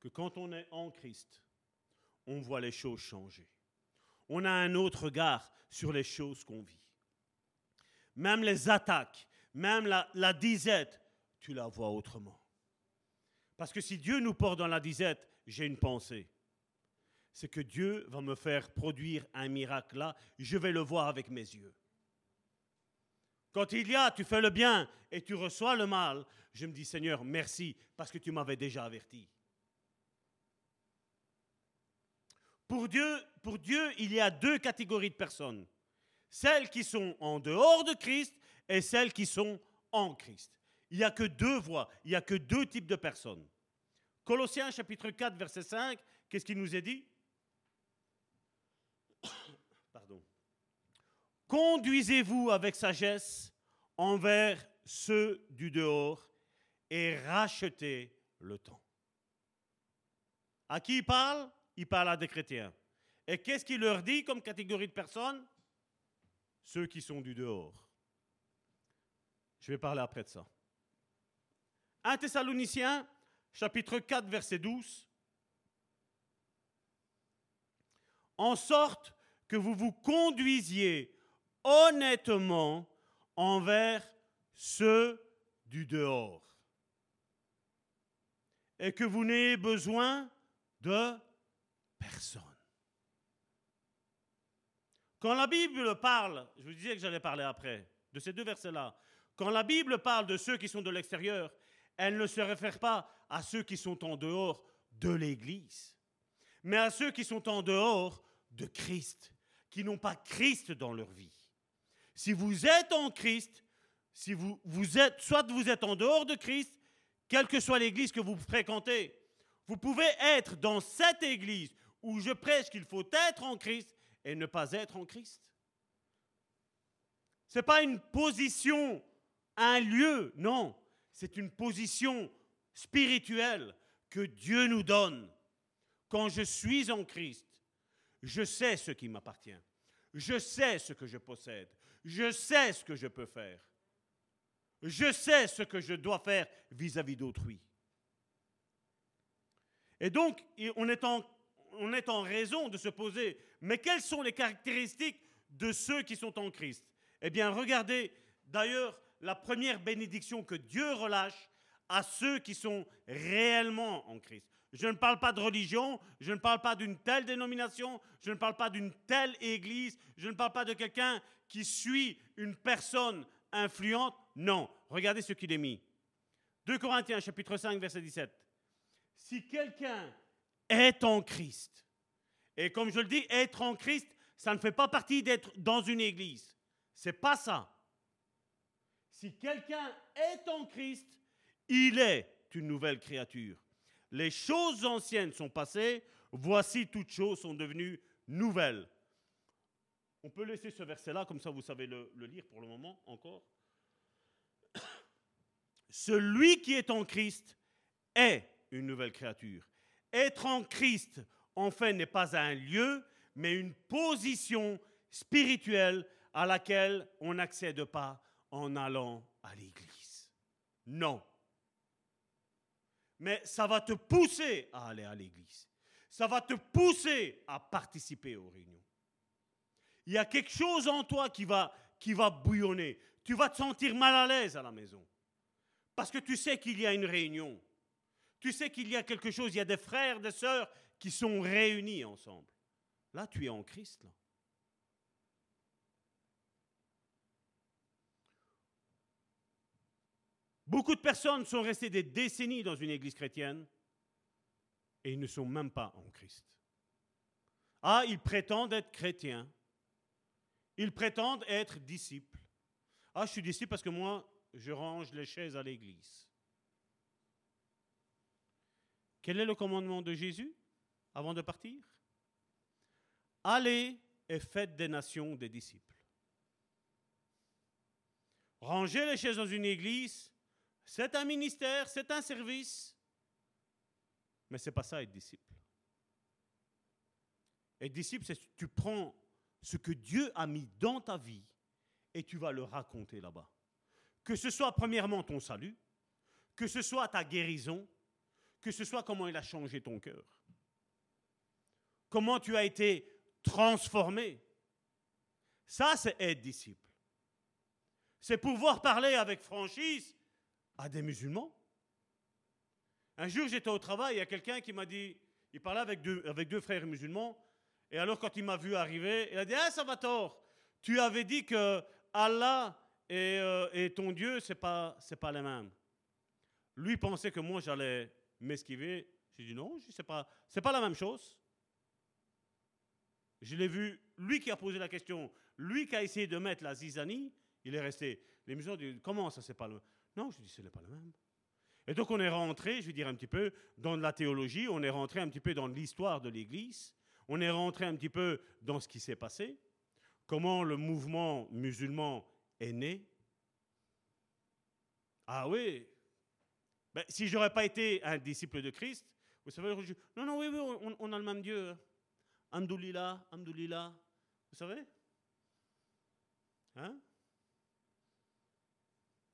[SPEAKER 1] que quand on est en Christ, on voit les choses changer. On a un autre regard sur les choses qu'on vit. Même les attaques, même la, disette, tu la vois autrement. Parce que si Dieu nous porte dans la disette, j'ai une pensée. C'est que Dieu va me faire produire un miracle là, je vais le voir avec mes yeux. Quand il y a, tu fais le bien et tu reçois le mal, je me dis Seigneur, merci parce que tu m'avais déjà averti. Pour Dieu, pour Dieu, il y a deux catégories de personnes. Celles qui sont en dehors de Christ et celles qui sont en Christ. Il n'y a que deux voies, il n'y a que deux types de personnes. Colossiens chapitre 4, verset 5, qu'est-ce qu'il nous est dit? Pardon. Conduisez-vous avec sagesse envers ceux du dehors et rachetez le temps. À qui il parle? Il parle à des chrétiens. Et qu'est-ce qu'il leur dit comme catégorie de personnes? Ceux qui sont du dehors. Je vais parler après de ça. 1 Thessaloniciens, chapitre 4, verset 12. En sorte que vous vous conduisiez honnêtement envers ceux du dehors. Et que vous n'ayez besoin de personne. Quand la Bible parle, je vous disais que j'allais parler après, de ces deux versets-là, quand la Bible parle de ceux qui sont de l'extérieur, elle ne se réfère pas à ceux qui sont en dehors de l'Église, mais à ceux qui sont en dehors de Christ, qui n'ont pas Christ dans leur vie. Si vous êtes en Christ, si vous, êtes, soit vous êtes en dehors de Christ, quelle que soit l'église que vous fréquentez, vous pouvez être dans cette église où je prêche qu'il faut être en Christ et ne pas être en Christ. Ce n'est pas une position, un lieu, non. C'est une position spirituelle que Dieu nous donne quand je suis en Christ, je sais ce qui m'appartient. Je sais ce que je possède. Je sais ce que je peux faire. Je sais ce que je dois faire vis-à-vis d'autrui. Et donc, on est, en, on est en raison de se poser, mais quelles sont les caractéristiques de ceux qui sont en Christ? Eh bien, regardez d'ailleurs la première bénédiction que Dieu relâche à ceux qui sont réellement en Christ. Je ne parle pas de religion, je ne parle pas d'une telle dénomination, je ne parle pas d'une telle église, je ne parle pas de quelqu'un qui suit une personne influente. Non, regardez ce qu'il est mis. 2 Corinthiens chapitre 5 verset 17. Si quelqu'un est en Christ, et comme je le dis, être en Christ, ça ne fait pas partie d'être dans une église. C'est pas ça. Si quelqu'un est en Christ, il est une nouvelle créature. Les choses anciennes sont passées, voici toutes choses sont devenues nouvelles. On peut laisser ce verset-là, comme ça vous savez le, le lire pour le moment encore. Celui qui est en Christ est une nouvelle créature. Être en Christ, en fait, n'est pas un lieu, mais une position spirituelle à laquelle on n'accède pas en allant à l'église. Non. Mais ça va te pousser à aller à l'église. Ça va te pousser à participer aux réunions. Il y a quelque chose en toi qui va, qui va bouillonner. Tu vas te sentir mal à l'aise à la maison. Parce que tu sais qu'il y a une réunion. Tu sais qu'il y a quelque chose, il y a des frères, des sœurs qui sont réunis ensemble. Là, tu es en Christ. Beaucoup de personnes sont restées des décennies dans une église chrétienne et ils ne sont même pas en Christ. Ah, ils prétendent être chrétiens. Ils prétendent être disciples. Ah, je suis disciple parce que moi, je range les chaises à l'église. Quel est le commandement de Jésus avant de partir? Allez et faites des nations des disciples. Ranger les chaises dans une église, c'est un ministère, c'est un service. Mais ce n'est pas ça être disciple. Être disciple, c'est tu prends ce que Dieu a mis dans ta vie et tu vas le raconter là-bas. Que ce soit premièrement ton salut, que ce soit ta guérison, que ce soit comment il a changé ton cœur. Comment tu as été transformé. Ça, c'est être disciple. C'est pouvoir parler avec franchise à des musulmans. Un jour, j'étais au travail, il y a quelqu'un qui m'a dit, il parlait avec deux, frères musulmans, et alors quand il m'a vu arriver, il a dit, ah, ça va tort, tu avais dit que Allah et, euh, ton Dieu, ce n'est pas, pas les mêmes. Lui pensait que moi, j'allais m'esquiver. J'ai dit, non, ce n'est pas, pas la même chose. Je l'ai vu, lui qui a posé la question, lui qui a essayé de mettre la zizanie, il est resté. Les musulmans disent, comment ça, c'est pas le non, je dis, ce n'est pas le même. Et donc on est rentré, je vais dire un petit peu, dans la théologie, on est rentré un petit peu dans l'histoire de l'Église, on est rentré un petit peu dans ce qui s'est passé, comment le mouvement musulman est né. Ah oui, ben, si je n'aurais pas été un disciple de Christ, vous savez, non, non, oui, oui, on, a le même Dieu. Amdoulillah, Amdoulillah, vous savez? Hein?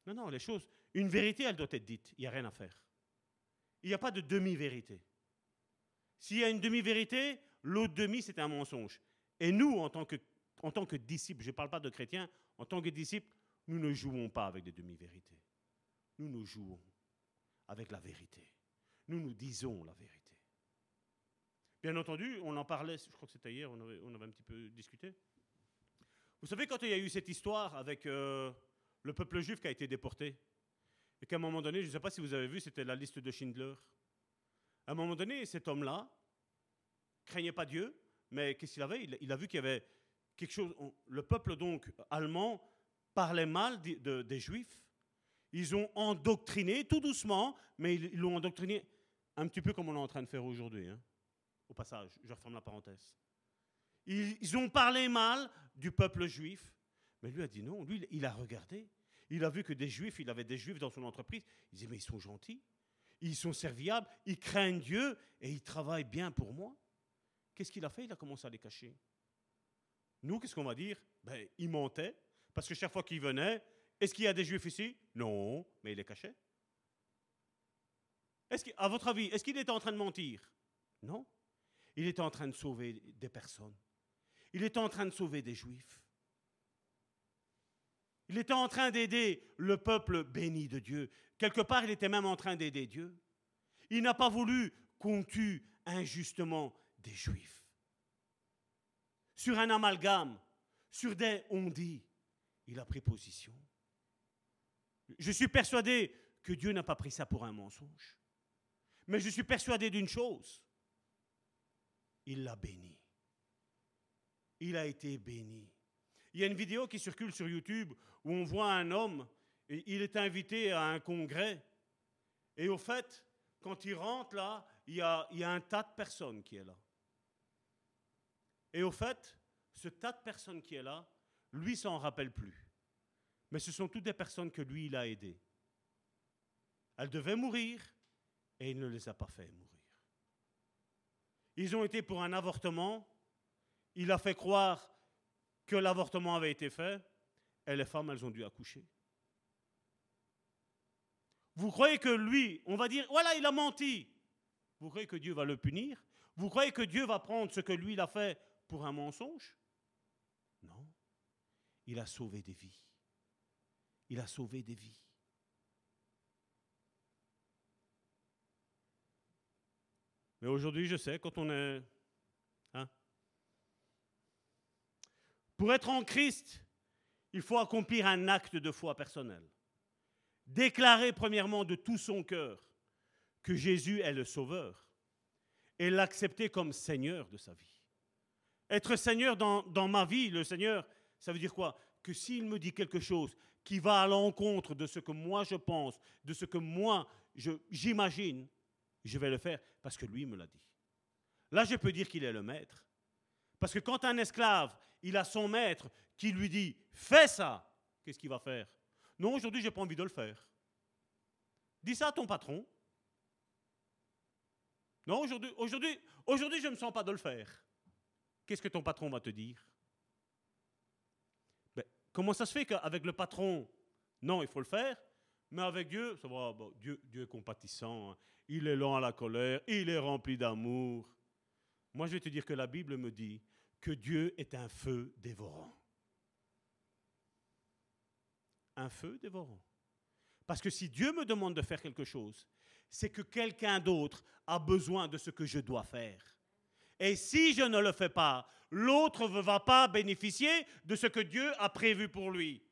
[SPEAKER 1] Non, non, les choses. Une vérité, elle doit être dite. Il n'y a rien à faire. Il n'y a pas de demi-vérité. S'il y a une demi-vérité, l'autre demi, c'est un mensonge. Et nous, en tant que, en tant que disciples, je ne parle pas de chrétiens, en tant que disciples, nous ne jouons pas avec des demi-vérités. Nous nous jouons avec la vérité. Nous nous disons la vérité. Bien entendu, on en parlait, je crois que c'était hier, on avait, un petit peu discuté. Vous savez, quand il y a eu cette histoire avec euh, le peuple juif qui a été déporté. Et qu'à un moment donné, je ne sais pas si vous avez vu, c'était la liste de Schindler. À un moment donné, cet homme-là craignait pas Dieu, mais qu'est-ce qu'il avait? Il, a vu qu'il y avait quelque chose. Le peuple donc allemand parlait mal des Juifs. Ils ont endoctriné tout doucement, mais ils l'ont endoctriné un petit peu comme on est en train de faire aujourd'hui. Hein. Au passage, je referme la parenthèse. ils ont parlé mal du peuple juif. Mais lui a dit non. Lui, il a regardé. Il a vu que des juifs, il avait des juifs dans son entreprise. Il dit, mais ils sont gentils. ils sont serviables, ils craignent Dieu et ils travaillent bien pour moi. Qu'est-ce qu'il a fait? Il a commencé à les cacher. Nous, qu'est-ce qu'on va dire? Ben, Il mentait, parce que chaque fois qu'il venait, est-ce qu'il y a des juifs ici? Non, mais il les cachait. Est-ce à votre avis, est-ce qu'il était en train de mentir? Non. Il était en train de sauver des personnes. Il était en train de sauver des juifs. Il était en train d'aider le peuple béni de Dieu. Quelque part, il était même en train d'aider Dieu. Il n'a pas voulu qu'on tue injustement des juifs. Sur un amalgame, sur des on dit, il a pris position. Je suis persuadé que Dieu n'a pas pris ça pour un mensonge. Mais je suis persuadé d'une chose. Il l'a béni. Il a été béni. Il y a une vidéo qui circule sur YouTube où on voit un homme, et il est invité à un congrès. Et au fait, quand il rentre là, il y a, il y a un tas de personnes qui est là. Et au fait, ce tas de personnes qui est là, lui s'en rappelle plus. Mais ce sont toutes des personnes que lui, il a aidées. Elles devaient mourir et il ne les a pas fait mourir. Ils ont été pour un avortement. Il a fait croire que l'avortement avait été fait et les femmes, elles ont dû accoucher. Vous croyez que lui, on va dire, voilà, il a menti. Vous croyez que Dieu va le punir? Vous croyez que Dieu va prendre ce que lui, il a fait pour un mensonge? Non. Il a sauvé des vies. Il a sauvé des vies. Mais aujourd'hui, je sais, quand on est... Hein, pour être en Christ, il faut accomplir un acte de foi personnel. Déclarer premièrement de tout son cœur que Jésus est le Sauveur et l'accepter comme Seigneur de sa vie. Être Seigneur dans, dans, ma vie, le Seigneur, ça veut dire quoi? Que s'il me dit quelque chose qui va à l'encontre de ce que moi je pense, de ce que moi j'imagine, je vais le faire parce que lui me l'a dit. Là, je peux dire qu'il est le maître. Parce que quand un esclave, il a son maître qui lui dit Fais ça, qu'est-ce qu'il va faire? Non, aujourd'hui, je n'ai pas envie de le faire. Dis ça à ton patron. Non, aujourd'hui, aujourd'hui, aujourd'hui je ne me sens pas de le faire. Qu'est-ce que ton patron va te dire? Comment ça se fait qu'avec le patron, non, il faut le faire, mais avec Dieu, ça va, Dieu, est compatissant, hein. il est lent à la colère, il est rempli d'amour. Moi, je vais te dire que la Bible me dit que Dieu est un feu dévorant un feu dévorant. Parce que si Dieu me demande de faire quelque chose, c'est que quelqu'un d'autre a besoin de ce que je dois faire. Et si je ne le fais pas, l'autre ne va pas bénéficier de ce que Dieu a prévu pour lui.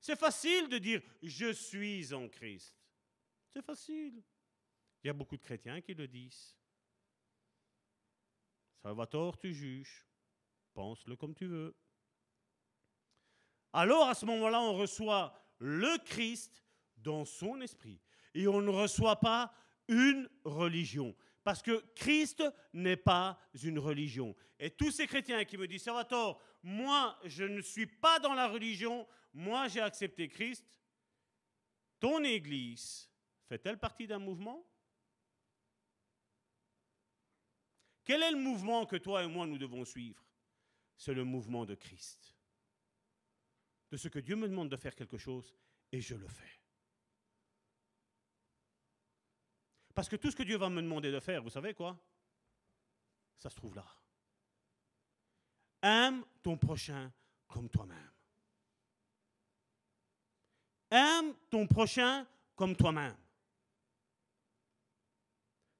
[SPEAKER 1] C'est facile de dire je suis en Christ. C'est facile. Il y a beaucoup de chrétiens qui le disent. Salvatore, tu juges. Pense-le comme tu veux alors à ce moment-là, on reçoit le Christ dans son esprit. Et on ne reçoit pas une religion. Parce que Christ n'est pas une religion. Et tous ces chrétiens qui me disent, Salvatore, moi, je ne suis pas dans la religion, moi, j'ai accepté Christ. Ton Église fait-elle partie d'un mouvement? Quel est le mouvement que toi et moi, nous devons suivre? C'est le mouvement de Christ de ce que Dieu me demande de faire quelque chose et je le fais. Parce que tout ce que Dieu va me demander de faire, vous savez quoi? Ça se trouve là. Aime ton prochain comme toi-même. Aime ton prochain comme toi-même.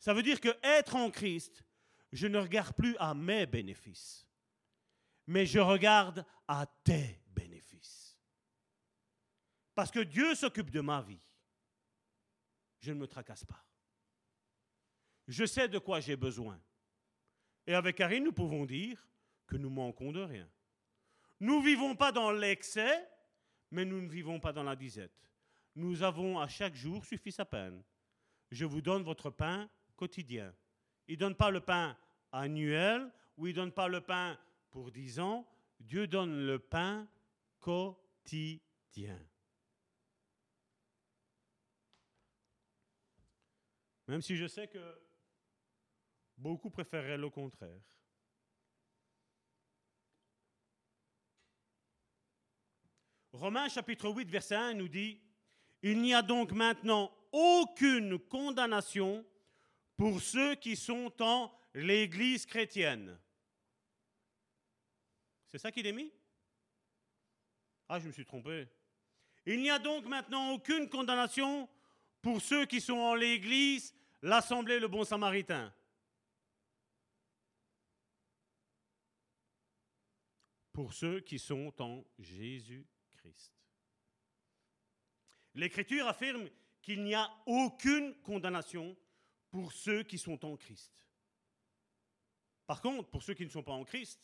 [SPEAKER 1] Ça veut dire que être en Christ, je ne regarde plus à mes bénéfices, mais je regarde à tes parce que Dieu s'occupe de ma vie. Je ne me tracasse pas. Je sais de quoi j'ai besoin. Et avec Karine, nous pouvons dire que nous manquons de rien. Nous ne vivons pas dans l'excès, mais nous ne vivons pas dans la disette. Nous avons à chaque jour suffi sa peine. Je vous donne votre pain quotidien. Il ne donne pas le pain annuel ou il ne donne pas le pain pour dix ans. Dieu donne le pain quotidien. Même si je sais que beaucoup préféreraient le contraire. Romains chapitre 8, verset 1 nous dit, Il n'y a donc maintenant aucune condamnation pour ceux qui sont en l'Église chrétienne. C'est ça qu'il est mis? Ah, je me suis trompé. Il n'y a donc maintenant aucune condamnation pour ceux qui sont en l'Église, l'Assemblée, le bon samaritain. Pour ceux qui sont en Jésus-Christ. L'Écriture affirme qu'il n'y a aucune condamnation pour ceux qui sont en Christ. Par contre, pour ceux qui ne sont pas en Christ,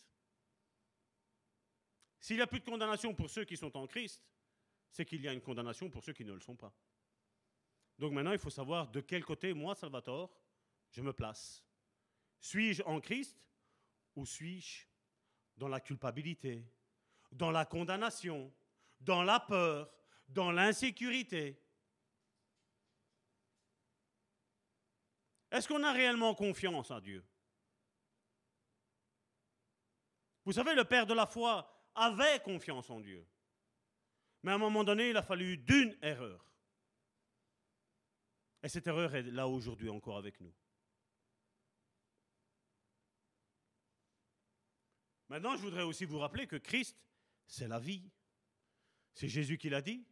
[SPEAKER 1] s'il n'y a plus de condamnation pour ceux qui sont en Christ, c'est qu'il y a une condamnation pour ceux qui ne le sont pas. Donc maintenant, il faut savoir de quel côté, moi, Salvatore, je me place. Suis-je en Christ ou suis-je dans la culpabilité, dans la condamnation, dans la peur, dans l'insécurité Est-ce qu'on a réellement confiance en Dieu? Vous savez, le Père de la foi avait confiance en Dieu. Mais à un moment donné, il a fallu d'une erreur. Et cette erreur est là aujourd'hui encore avec nous. Maintenant, je voudrais aussi vous rappeler que Christ, c'est la vie. C'est Jésus qui l'a dit.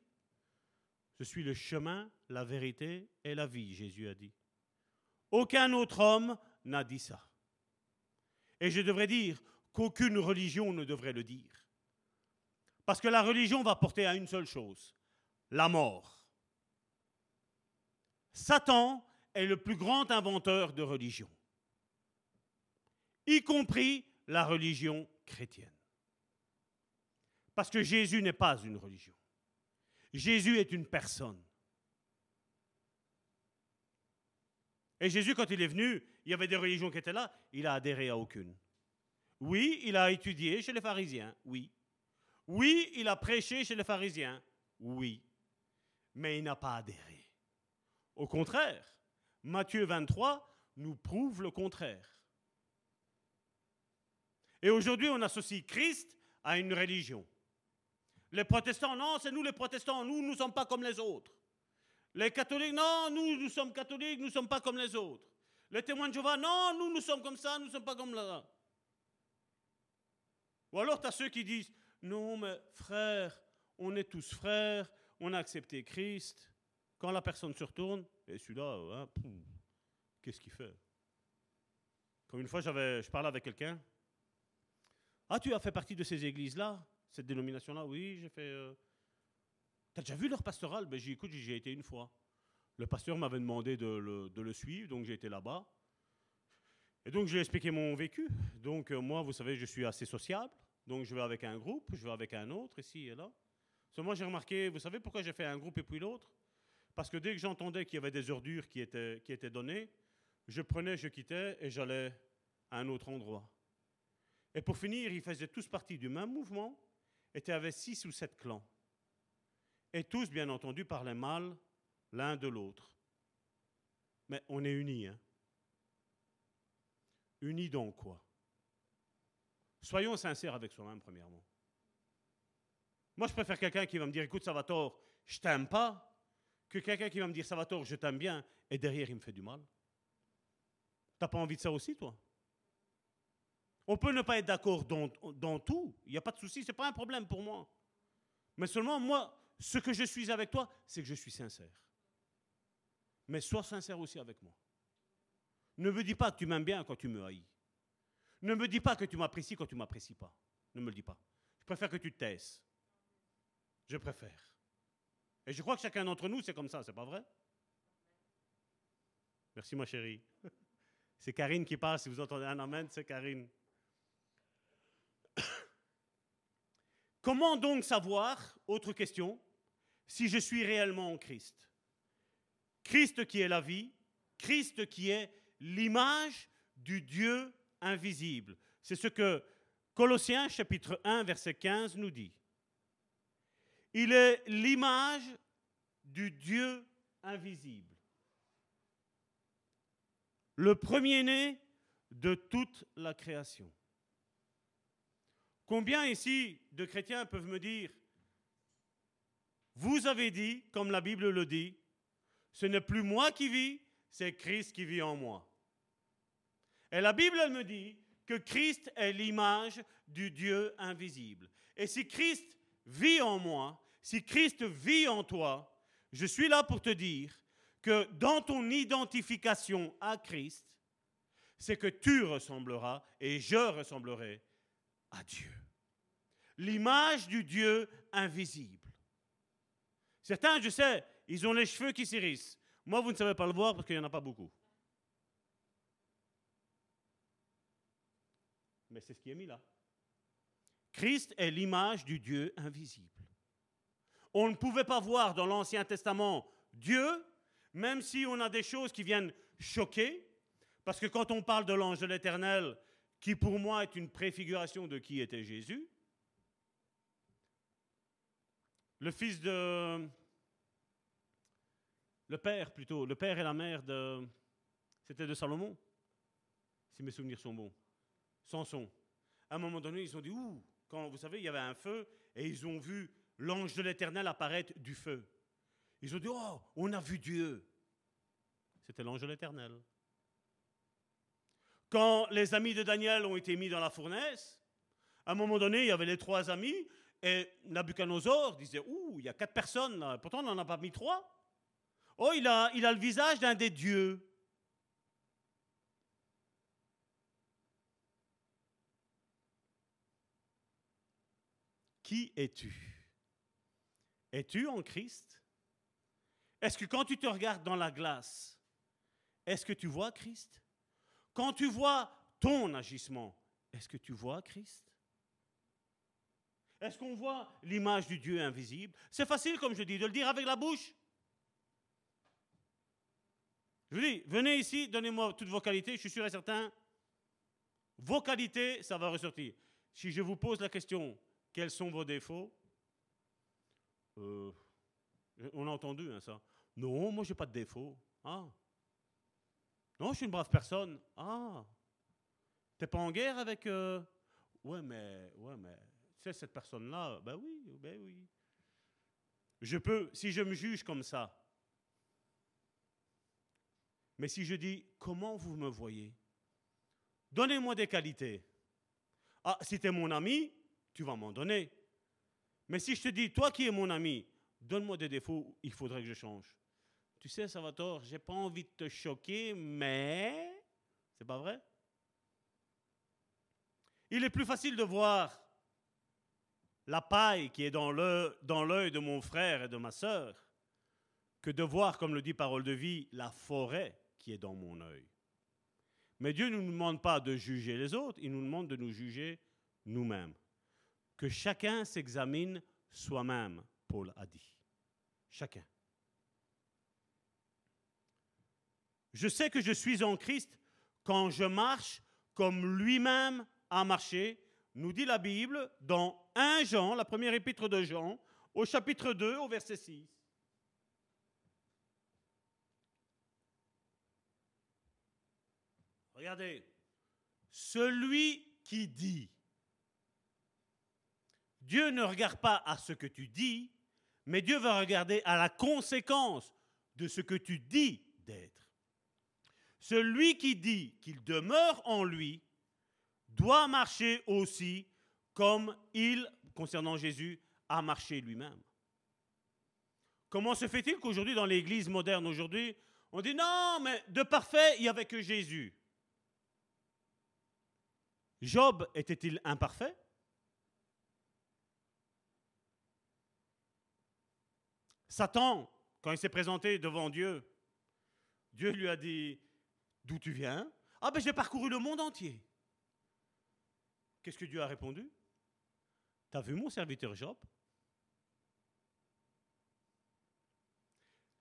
[SPEAKER 1] Je suis le chemin, la vérité et la vie, Jésus a dit. Aucun autre homme n'a dit ça. Et je devrais dire qu'aucune religion ne devrait le dire. Parce que la religion va porter à une seule chose, la mort. Satan est le plus grand inventeur de religion, y compris la religion chrétienne. Parce que Jésus n'est pas une religion. Jésus est une personne. Et Jésus, quand il est venu, il y avait des religions qui étaient là, il a adhéré à aucune. Oui, il a étudié chez les pharisiens, oui. Oui, il a prêché chez les pharisiens, oui. Mais il n'a pas adhéré. Au contraire, Matthieu 23 nous prouve le contraire. Et aujourd'hui, on associe Christ à une religion. Les protestants, non, c'est nous les protestants, nous, nous ne sommes pas comme les autres. Les catholiques, non, nous, nous sommes catholiques, nous ne sommes pas comme les autres. Les témoins de Jéhovah, non, nous, nous sommes comme ça, nous ne sommes pas comme là. Ou alors tu as ceux qui disent, non, mais frère, on est tous frères, on a accepté Christ. Quand la personne se retourne, et celui-là, hein, qu'est-ce qu'il fait? Comme une fois, je parlais avec quelqu'un. Ah, tu as fait partie de ces églises-là, cette dénomination-là? Oui, j'ai fait. Euh, T'as déjà vu leur pastoral? Ben, J'ai écoute, j'y ai été une fois. Le pasteur m'avait demandé de le, suivre, donc j'ai été là-bas. Et donc, je lui ai expliqué mon vécu. Donc, euh, moi, vous savez, je suis assez sociable. Donc, je vais avec un groupe, je vais avec un autre, ici et là. Seulement, j'ai remarqué, vous savez pourquoi j'ai fait un groupe et puis l'autre? Parce que dès que j'entendais qu'il y avait des ordures qui étaient, qui étaient données, je prenais, je quittais et j'allais à un autre endroit. Et pour finir, ils faisaient tous partie du même mouvement, étaient avec six ou sept clans et tous, bien entendu, parlaient mal l'un de l'autre. Mais on est unis. Hein? Unis dans quoi? Soyons sincères avec soi-même, premièrement. Moi, je préfère quelqu'un qui va me dire, écoute, Salvatore, je t'aime pas, que quelqu'un qui va me dire, Salvatore, je t'aime bien, et derrière, il me fait du mal. T'as pas envie de ça aussi, toi? On peut ne pas être d'accord dans, tout, il n'y a pas de souci, c'est pas un problème pour moi. Mais seulement, moi, ce que je suis avec toi, c'est que je suis sincère. Mais sois sincère aussi avec moi. Ne me dis pas que tu m'aimes bien quand tu me haïs. Ne me dis pas que tu m'apprécies quand tu m'apprécies pas. Ne me le dis pas. Je préfère que tu te taisses. Je préfère. Et je crois que chacun d'entre nous, c'est comme ça, c'est pas vrai? Merci ma chérie. C'est Karine qui parle, si vous entendez un amen, c'est Karine. Comment donc savoir, autre question, si je suis réellement en Christ? Christ qui est la vie, Christ qui est l'image du Dieu invisible. C'est ce que Colossiens chapitre 1 verset 15 nous dit. Il est l'image du Dieu invisible. le premier-né de toute la création. Combien ici de chrétiens peuvent me dire, vous avez dit, comme la Bible le dit, ce n'est plus moi qui vis, c'est Christ qui vit en moi. Et la Bible, elle me dit que Christ est l'image du Dieu invisible. Et si Christ vit en moi, si Christ vit en toi, je suis là pour te dire que dans ton identification à Christ, c'est que tu ressembleras et je ressemblerai à Dieu. L'image du Dieu invisible. Certains, je sais, ils ont les cheveux qui s'irissent. Moi, vous ne savez pas le voir parce qu'il n'y en a pas beaucoup. Mais c'est ce qui est mis là. Christ est l'image du Dieu invisible. On ne pouvait pas voir dans l'Ancien Testament Dieu, même si on a des choses qui viennent choquer, parce que quand on parle de l'ange de l'Éternel, qui pour moi est une préfiguration de qui était Jésus, le fils de... Le père plutôt, le père et la mère de... C'était de Salomon, si mes souvenirs sont bons. Samson. À un moment donné, ils ont dit, ouh, quand vous savez, il y avait un feu, et ils ont vu l'ange de l'Éternel apparaître du feu. Ils ont dit, oh, on a vu Dieu. C'était l'ange de l'Éternel. Quand les amis de Daniel ont été mis dans la fournaise, à un moment donné, il y avait les trois amis, et Nabucodonosor disait, ouh, il y a quatre personnes, pourtant on n'en a pas mis trois. Oh, il a le visage d'un des dieux. Qui es-tu? Es-tu en Christ? Est-ce que quand tu te regardes dans la glace, est-ce que tu vois Christ? Quand tu vois ton agissement, est-ce que tu vois Christ? Est-ce qu'on voit l'image du Dieu invisible? C'est facile, comme je dis, de le dire avec la bouche. Je vous dis, venez ici, donnez-moi toutes vos qualités, je suis sûr et certain, vos qualités, ça va ressortir. Si je vous pose la question, quels sont vos défauts? Euh, On a entendu hein, ça. Non, moi, je n'ai pas de défauts. Ah. Non, je suis une brave personne. Ah. T'es pas en guerre avec. Euh... Ouais, mais. Ouais, mais. Tu sais, cette personne-là, ben oui, ben oui. Je peux, si je me juge comme ça, mais si je dis, comment vous me voyez? Donnez-moi des qualités. Ah, si tu es mon ami, tu vas m'en donner. Mais si je te dis, toi qui es mon ami, donne-moi des défauts, il faudrait que je change. Tu sais, Salvatore, j'ai pas envie de te choquer, mais c'est pas vrai? Il est plus facile de voir la paille qui est dans l'œil de mon frère et de ma sœur que de voir, comme le dit Parole de vie, la forêt qui est dans mon œil. Mais Dieu ne nous demande pas de juger les autres, il nous demande de nous juger nous-mêmes que chacun s'examine soi-même, Paul a dit. Chacun. Je sais que je suis en Christ quand je marche comme lui-même a marché, nous dit la Bible dans 1 Jean, la première épître de Jean, au chapitre 2, au verset 6. Regardez, celui qui dit Dieu ne regarde pas à ce que tu dis, mais Dieu va regarder à la conséquence de ce que tu dis d'être. Celui qui dit qu'il demeure en lui doit marcher aussi comme il, concernant Jésus, a marché lui-même. Comment se fait-il qu'aujourd'hui, dans l'Église moderne aujourd'hui, on dit non, mais de parfait, il n'y avait que Jésus. Job était-il imparfait? Satan, quand il s'est présenté devant Dieu, Dieu lui a dit, d'où tu viens? Ah ben j'ai parcouru le monde entier. Qu'est-ce que Dieu a répondu? T'as vu mon serviteur Job?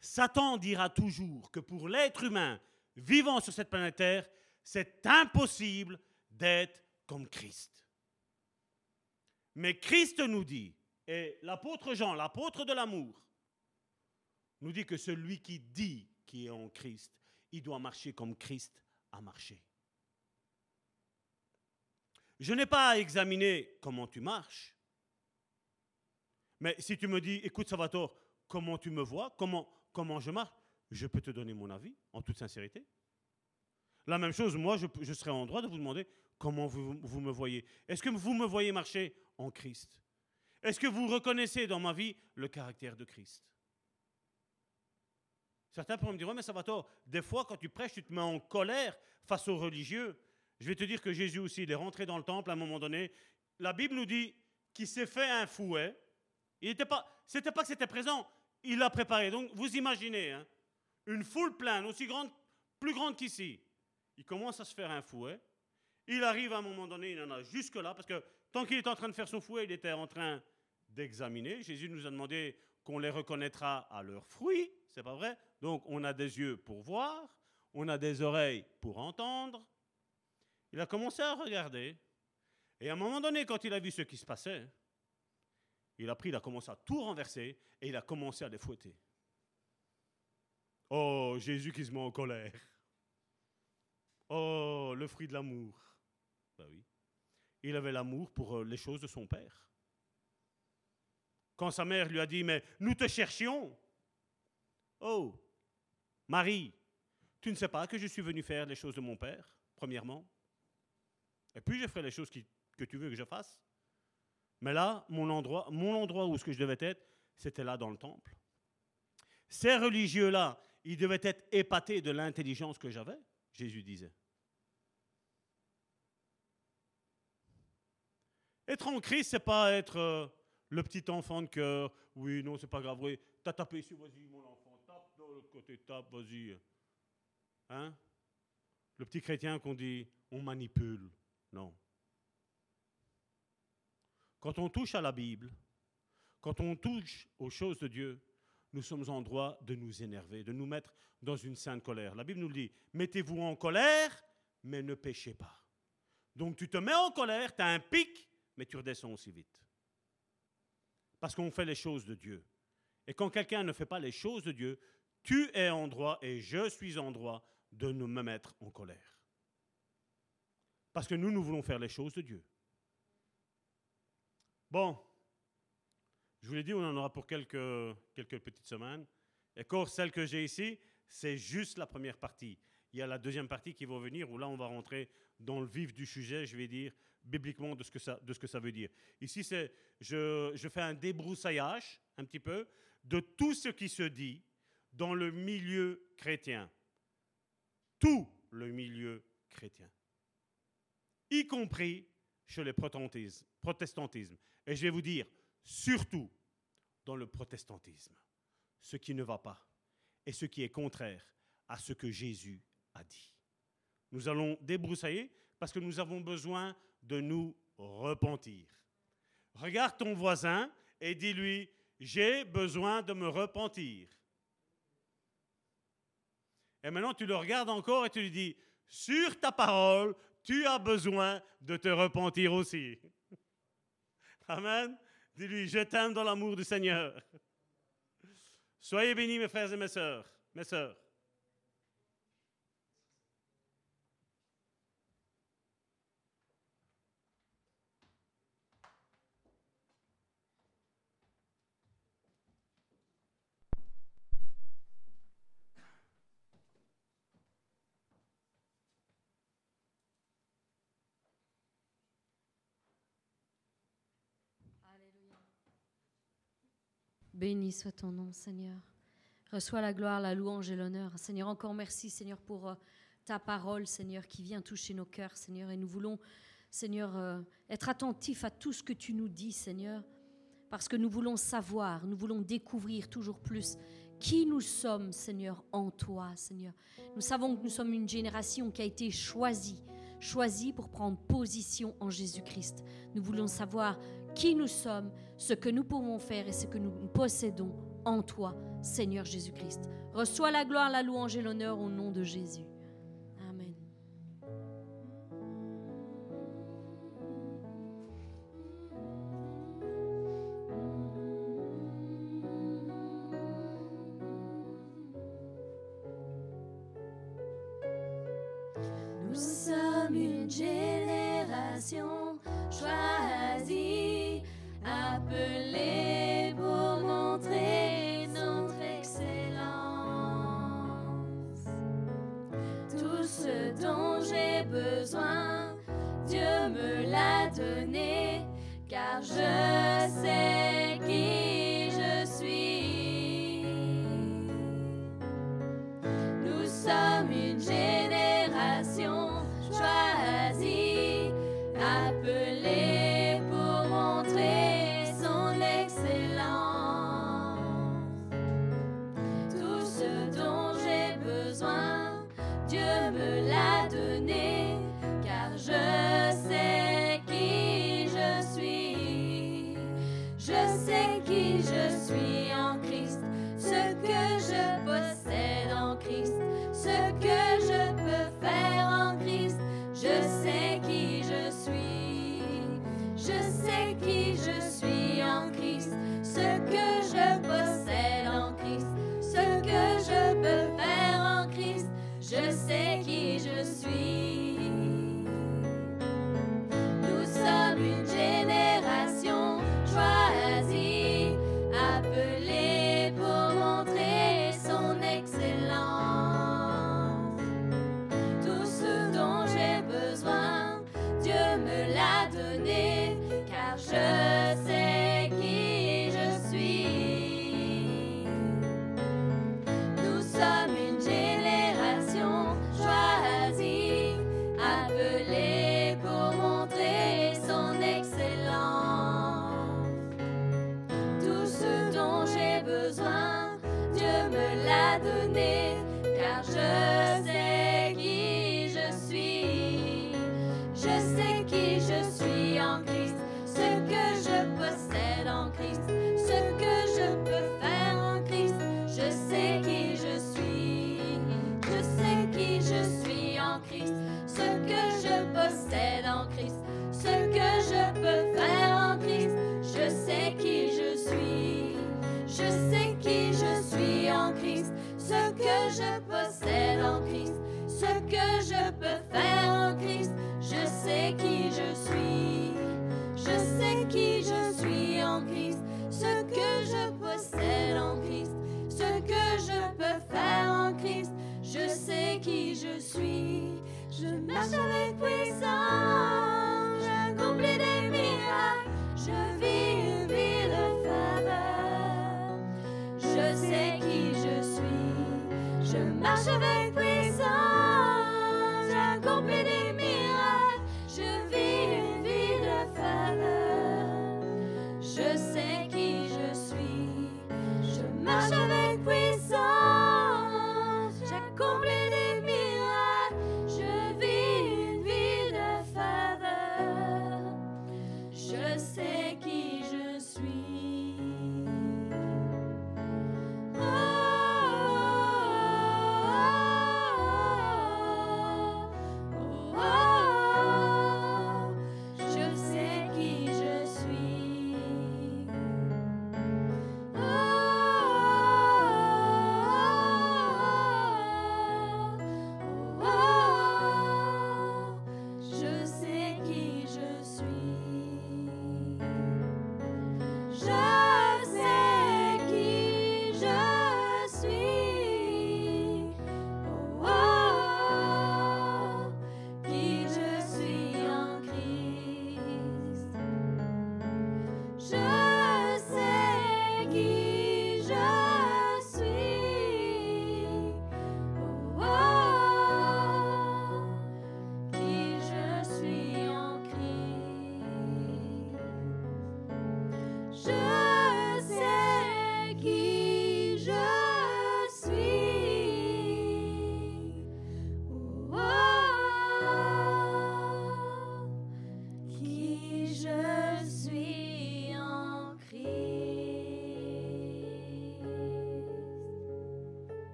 [SPEAKER 1] Satan dira toujours que pour l'être humain vivant sur cette planète Terre, c'est impossible d'être comme Christ. Mais Christ nous dit, et l'apôtre Jean, l'apôtre de l'amour, nous dit que celui qui dit qu'il est en Christ, il doit marcher comme Christ a à marcher. Je n'ai pas à examiner comment tu marches. Mais si tu me dis, écoute Salvatore, comment tu me vois, comment, comment je marche, je peux te donner mon avis en toute sincérité. La même chose, moi, je, je serai en droit de vous demander comment vous, vous me voyez. Est-ce que vous me voyez marcher en Christ? Est-ce que vous reconnaissez dans ma vie le caractère de Christ? Certains pourront me dire, mais Salvatore, des fois quand tu prêches, tu te mets en colère face aux religieux. Je vais te dire que Jésus aussi, il est rentré dans le temple à un moment donné. La Bible nous dit qu'il s'est fait un fouet. Il n'était pas, c'était pas que c'était présent, il l'a préparé. Donc vous imaginez, hein, une foule pleine, aussi grande, plus grande qu'ici. Il commence à se faire un fouet. Il arrive à un moment donné, il en a jusque-là, parce que tant qu'il est en train de faire son fouet, il était en train d'examiner. Jésus nous a demandé qu'on les reconnaîtra à leurs fruits, c'est pas vrai? Donc on a des yeux pour voir, on a des oreilles pour entendre, il a commencé à regarder. Et à un moment donné, quand il a vu ce qui se passait, il a pris, il a commencé à tout renverser et il a commencé à les fouetter. Oh, Jésus qui se met en colère. Oh, le fruit de l'amour. Ben oui. Il avait l'amour pour euh, les choses de son père. Quand sa mère lui a dit, mais nous te cherchions. Oh, Marie, tu ne sais pas que je suis venu faire les choses de mon père, premièrement. Et puis je ferai les choses que tu veux que je fasse. Mais là, mon endroit, mon endroit où ce que je devais être, c'était là dans le temple. Ces religieux-là, ils devaient être épatés de l'intelligence que j'avais, Jésus disait. Être en Christ, c'est pas être euh, le petit enfant de cœur. Oui, non, c'est pas grave. Oui, t'as tapé ici, vas-y, mon enfant, tape de l'autre côté, tape, vas-y. Hein? Le petit chrétien qu'on dit, on manipule. Non. Quand on touche à la Bible, quand on touche aux choses de Dieu, nous sommes en droit de nous énerver, de nous mettre dans une sainte colère. La Bible nous dit, mettez-vous en colère, mais ne péchez pas. Donc tu te mets en colère, tu as un pic, mais tu redescends aussi vite. Parce qu'on fait les choses de Dieu. Et quand quelqu'un ne fait pas les choses de Dieu, tu es en droit et je suis en droit de ne me mettre en colère. Parce que nous, nous voulons faire les choses de Dieu. Bon, je vous l'ai dit, on en aura pour quelques, quelques petites semaines. Et encore, celle que j'ai ici, c'est juste la première partie. Il y a la deuxième partie qui va venir, où là, on va rentrer dans le vif du sujet, je vais dire, bibliquement, de ce que ça, de ce que ça veut dire. Ici, c'est, je, je fais un débroussaillage, un petit peu, de tout ce qui se dit dans le milieu chrétien. Tout le milieu chrétien y compris chez les protestantismes. Et je vais vous dire, surtout dans le protestantisme, ce qui ne va pas et ce qui est contraire à ce que Jésus a dit. Nous allons débroussailler parce que nous avons besoin de nous repentir. Regarde ton voisin et dis-lui, j'ai besoin de me repentir. Et maintenant, tu le regardes encore et tu lui dis, sur ta parole, tu as besoin de te repentir aussi. Amen. Dis-lui, je t'aime dans l'amour du Seigneur. Soyez bénis, mes frères et mes sœurs, mes sœurs.
[SPEAKER 2] Béni soit ton nom, Seigneur. Reçois la gloire, la louange et l'honneur. Seigneur, encore merci, Seigneur, pour euh, ta parole, Seigneur, qui vient toucher nos cœurs, Seigneur. Et nous voulons, Seigneur, euh, être attentifs à tout ce que tu nous dis, Seigneur, parce que nous voulons savoir, nous voulons découvrir toujours plus qui nous sommes, Seigneur, en toi, Seigneur. Nous savons que nous sommes une génération qui a été choisie, choisie pour prendre position en Jésus-Christ. Nous voulons savoir qui nous sommes, ce que nous pouvons faire et ce que nous possédons en toi, Seigneur Jésus-Christ. Reçois la gloire, la louange et l'honneur au nom de Jésus. Besoin, Dieu me l'a donné, car je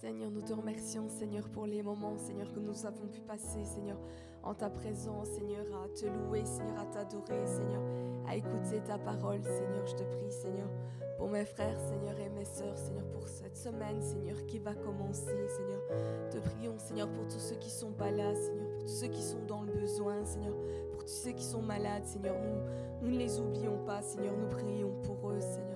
[SPEAKER 3] Seigneur, nous te remercions, Seigneur, pour les moments, Seigneur, que nous avons pu passer, Seigneur, en ta présence, Seigneur, à te louer, Seigneur, à t'adorer, Seigneur, à écouter ta parole, Seigneur. Je te prie, Seigneur, pour mes frères, Seigneur, et mes sœurs, Seigneur, pour cette semaine, Seigneur, qui va commencer, Seigneur. Te prions, Seigneur, pour tous ceux qui sont pas là, Seigneur, pour tous ceux qui sont dans le besoin, Seigneur, pour tous ceux qui sont malades, Seigneur. Nous, nous ne les oublions pas, Seigneur, nous prions pour eux, Seigneur.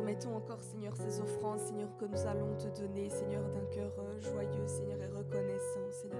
[SPEAKER 3] Te remettons encore, Seigneur, ces offrandes, Seigneur, que nous allons te donner, Seigneur, d'un cœur euh, joyeux, Seigneur, et reconnaissant, Seigneur.